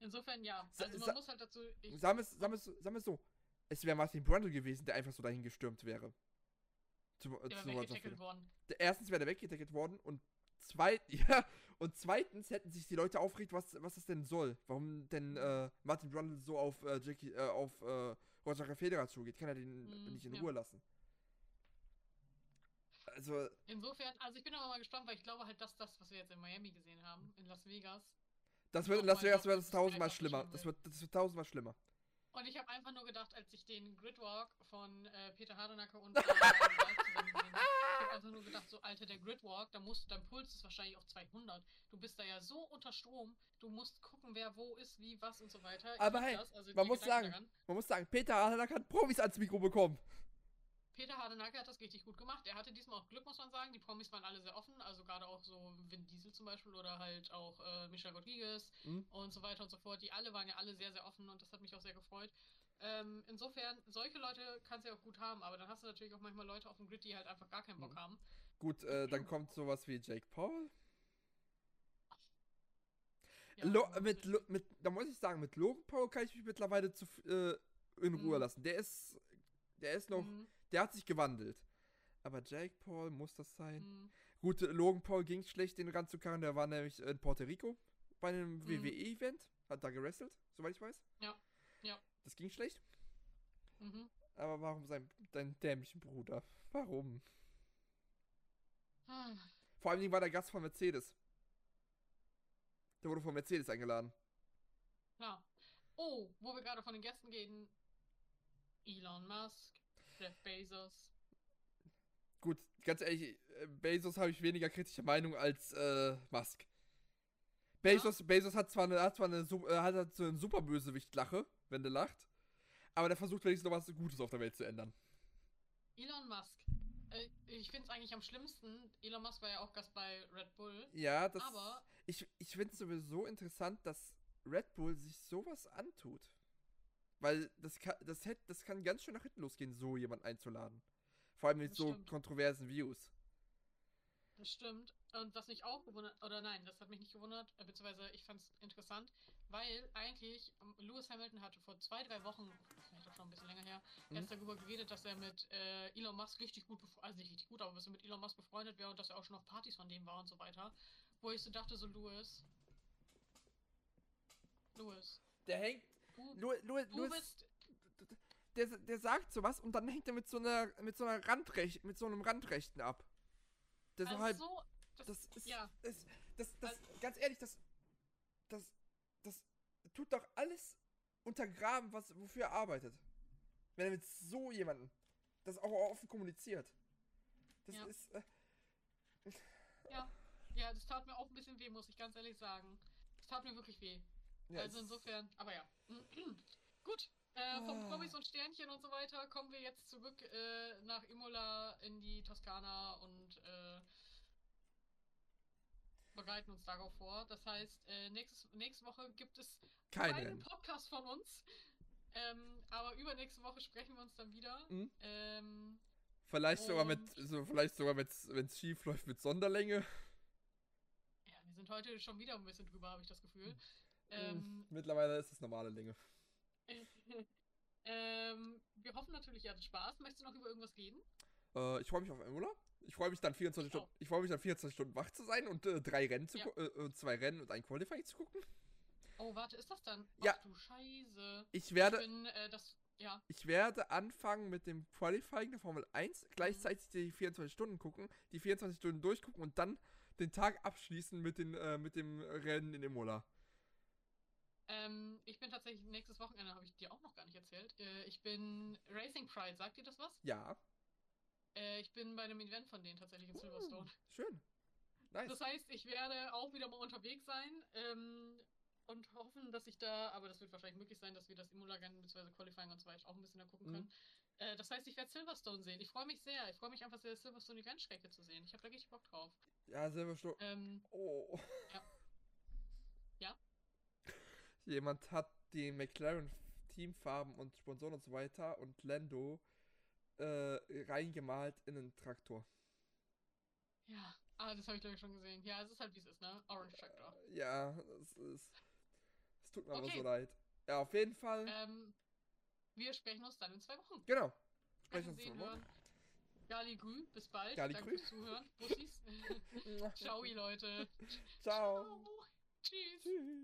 Insofern ja. Also man muss halt dazu. Sagen wir es so. Es wäre Martin Brundle gewesen, der einfach so dahin gestürmt wäre. Zu, äh, der zu weggetackelt worden. Erstens wäre der weggetackelt worden und zweitens, [LAUGHS] ja, und zweitens hätten sich die Leute aufgeregt, was, was das denn soll. Warum denn äh, Martin Brundle so auf äh, Jackie, äh, auf äh, Roger Federer zugeht. Kann er den Mhm, nicht in ja. Ruhe lassen. Also, Insofern, also ich bin aber mal gespannt, weil ich glaube halt, dass das, was wir jetzt in Miami gesehen haben, in Las Vegas. das wird in Las Vegas wird das tausendmal schlimmer. Das wird, das wird tausendmal schlimmer. Und ich habe einfach nur gedacht, als ich den Gridwalk von äh, Peter Hardenacke und äh, [LAUGHS] Ralf zusammen gesehen habe, ich habe einfach nur gedacht, so Alter, der Gridwalk, da musst dein Puls ist wahrscheinlich auf 200. Du bist da ja so unter Strom, du musst gucken, wer wo ist, wie, was und so weiter. Ich Aber lieb hey, das, also man muss Gedanken sagen, Man muss sagen, Peter Harnack hat Promis ans Mikro bekommen. Peter Hardenacke hat das richtig gut gemacht. Er hatte diesmal auch Glück, muss man sagen. Die Promis waren alle sehr offen, also gerade auch so Vin Diesel zum Beispiel oder halt auch äh, Michelle Rodriguez Mhm. und so weiter und so fort. Die alle waren ja alle sehr, sehr offen und das hat mich auch sehr gefreut. Ähm, insofern, solche Leute kannst du ja auch gut haben, aber dann hast du natürlich auch manchmal Leute auf dem Grid, die halt einfach gar keinen Bock Mhm. haben. Gut, äh, dann kommt sowas wie Jake Paul. Ja, Lo mit. Lo mit, da muss ich sagen, mit Logan Paul kann ich mich mittlerweile zu, äh, in Ruhe Mhm. lassen. Der ist, der ist noch, Mhm, der hat sich gewandelt. Aber Jake Paul, muss das sein? mhm. Gut, Logan Paul ging schlecht, den ranzukarren. Der war nämlich in Puerto Rico bei einem Mhm. WWE-Event. Hat da gewrestelt, soweit ich weiß. Ja, ja. Das ging schlecht. Mhm. Aber warum sein, dein dämlichen Bruder? Warum? Ah, Vor allen Dingen war der Gast von Mercedes. Der wurde von Mercedes eingeladen. Klar. Oh, wo wir gerade von den Gästen gehen. Elon Musk, Jeff Bezos. Gut, ganz ehrlich, äh, Bezos habe ich weniger kritische Meinung als äh, Musk. Bezos, Bezos hat zwar eine, hat zwar eine, äh, hat so eine super Bösewicht-Lache, wenn der lacht, aber der versucht wenigstens noch was Gutes auf der Welt zu ändern. Elon Musk. Äh, ich finde es eigentlich am schlimmsten. Elon Musk war ja auch Gast bei Red Bull. Ja, das. Aber- ich ich finde es sowieso interessant, dass Red Bull sich sowas antut. Weil das kann, das, hätt, das kann ganz schön nach hinten losgehen, so jemand einzuladen. Vor allem mit Das so stimmt. kontroversen Views. Das stimmt. Und was mich auch gewundert, oder nein, das hat mich nicht gewundert, äh, beziehungsweise ich fand es interessant, weil eigentlich ähm, Lewis Hamilton hatte vor zwei, drei Wochen, vielleicht auch schon ein bisschen länger her, Mhm. erst darüber geredet, dass er mit äh, Elon Musk richtig gut, also nicht richtig gut, aber dass er mit Elon Musk befreundet wäre und dass er auch schon auf Partys von dem war und so weiter. Wo ich so dachte, so Lewis. Lewis. Der hängt. Du, Lu, Lu, du Louis- bist. der, der sagt sowas und dann hängt er mit so einer mit so einer Randrecht mit so einem Randrechten ab. Der so Also halt so, das, das ist ja. das, das, das ganz ehrlich, das das das tut doch alles untergraben, was wofür er arbeitet. Wenn er mit so jemanden das auch offen kommuniziert. Das Ja. ist äh, Ja, ja, das tat mir auch ein bisschen weh, muss ich ganz ehrlich sagen. Das tat mir wirklich weh. Ja, also insofern, aber ja. [CLEARS THROAT] Gut. Äh, vom Ah. Promis und Sternchen und so weiter kommen wir jetzt zurück äh, nach Imola in die Toskana und äh, bereiten uns darauf vor. Das heißt, äh, nächstes, nächste Woche gibt es kein einen Rennen. Podcast von uns. Ähm, aber übernächste Woche sprechen wir uns dann wieder. Mhm. Ähm, Vielleicht sogar mit, so, vielleicht sogar, wenn es schief läuft, mit Sonderlänge. ja, wir sind heute schon wieder ein bisschen drüber, habe ich das Gefühl. Mhm. Ähm, Mittlerweile ist es normale Länge. [LAUGHS] ähm, wir hoffen natürlich, ihr hattet Spaß. Möchtest du noch über irgendwas reden? Äh, ich freue mich auf Urlaub. Ich freue mich dann 24 Ich Stunden. auch. Ich freue mich dann 24 Stunden wach zu sein und äh, drei Rennen zu Ja. äh, äh, zwei Rennen und ein Qualifying zu gucken. Oh, warte, ist das dann? Ja. Ach du Scheiße. Ich Ich werde, bin, äh, das, ja. ich werde anfangen mit dem Qualifying der Formel 1, gleichzeitig die 24 Stunden gucken, die 24 Stunden durchgucken und dann den Tag abschließen mit, den, äh, mit dem Rennen in Imola. Ähm, ich bin tatsächlich nächstes Wochenende, habe ich dir auch noch gar nicht erzählt. Äh, ich bin Racing Pride, sagt dir das was? Ja, Äh, ich bin bei einem Event von denen tatsächlich in Silverstone. schön. Nice. Das heißt, ich werde auch wieder mal unterwegs sein ähm, und hoffen, dass ich da, aber das wird wahrscheinlich möglich sein, dass wir das Imola-Rennen bzw. Qualifying und so weiter auch ein bisschen da gucken Mhm. können. Äh, das heißt, ich werde Silverstone sehen. Ich freue mich sehr. Ich freue mich einfach sehr, Silverstone die Rennstrecke zu sehen. Ich habe da richtig Bock drauf. Ja, Silverstone. Ähm, Oh. Ja? [LAUGHS] Jemand hat die McLaren Teamfarben und Sponsoren und so weiter und Lando äh, reingemalt in einen Traktor. ja, ah, das habe ich glaube ich schon gesehen. Ja, es ist halt wie es ist, ne? Orange Tractor. Ja, es ist. Es tut mir aber Okay. so leid. Ja, auf jeden Fall. Ähm, wir sprechen uns dann in zwei Wochen. genau. Sprechen Sprechen, uns zum Morgen. hören. Gali Grü, bis bald. Gali Danke Grü. fürs Zuhören. [LAUGHS] Bussis. [LAUGHS] Ciao, Leute. Ciao. Tschüss. Tschüss.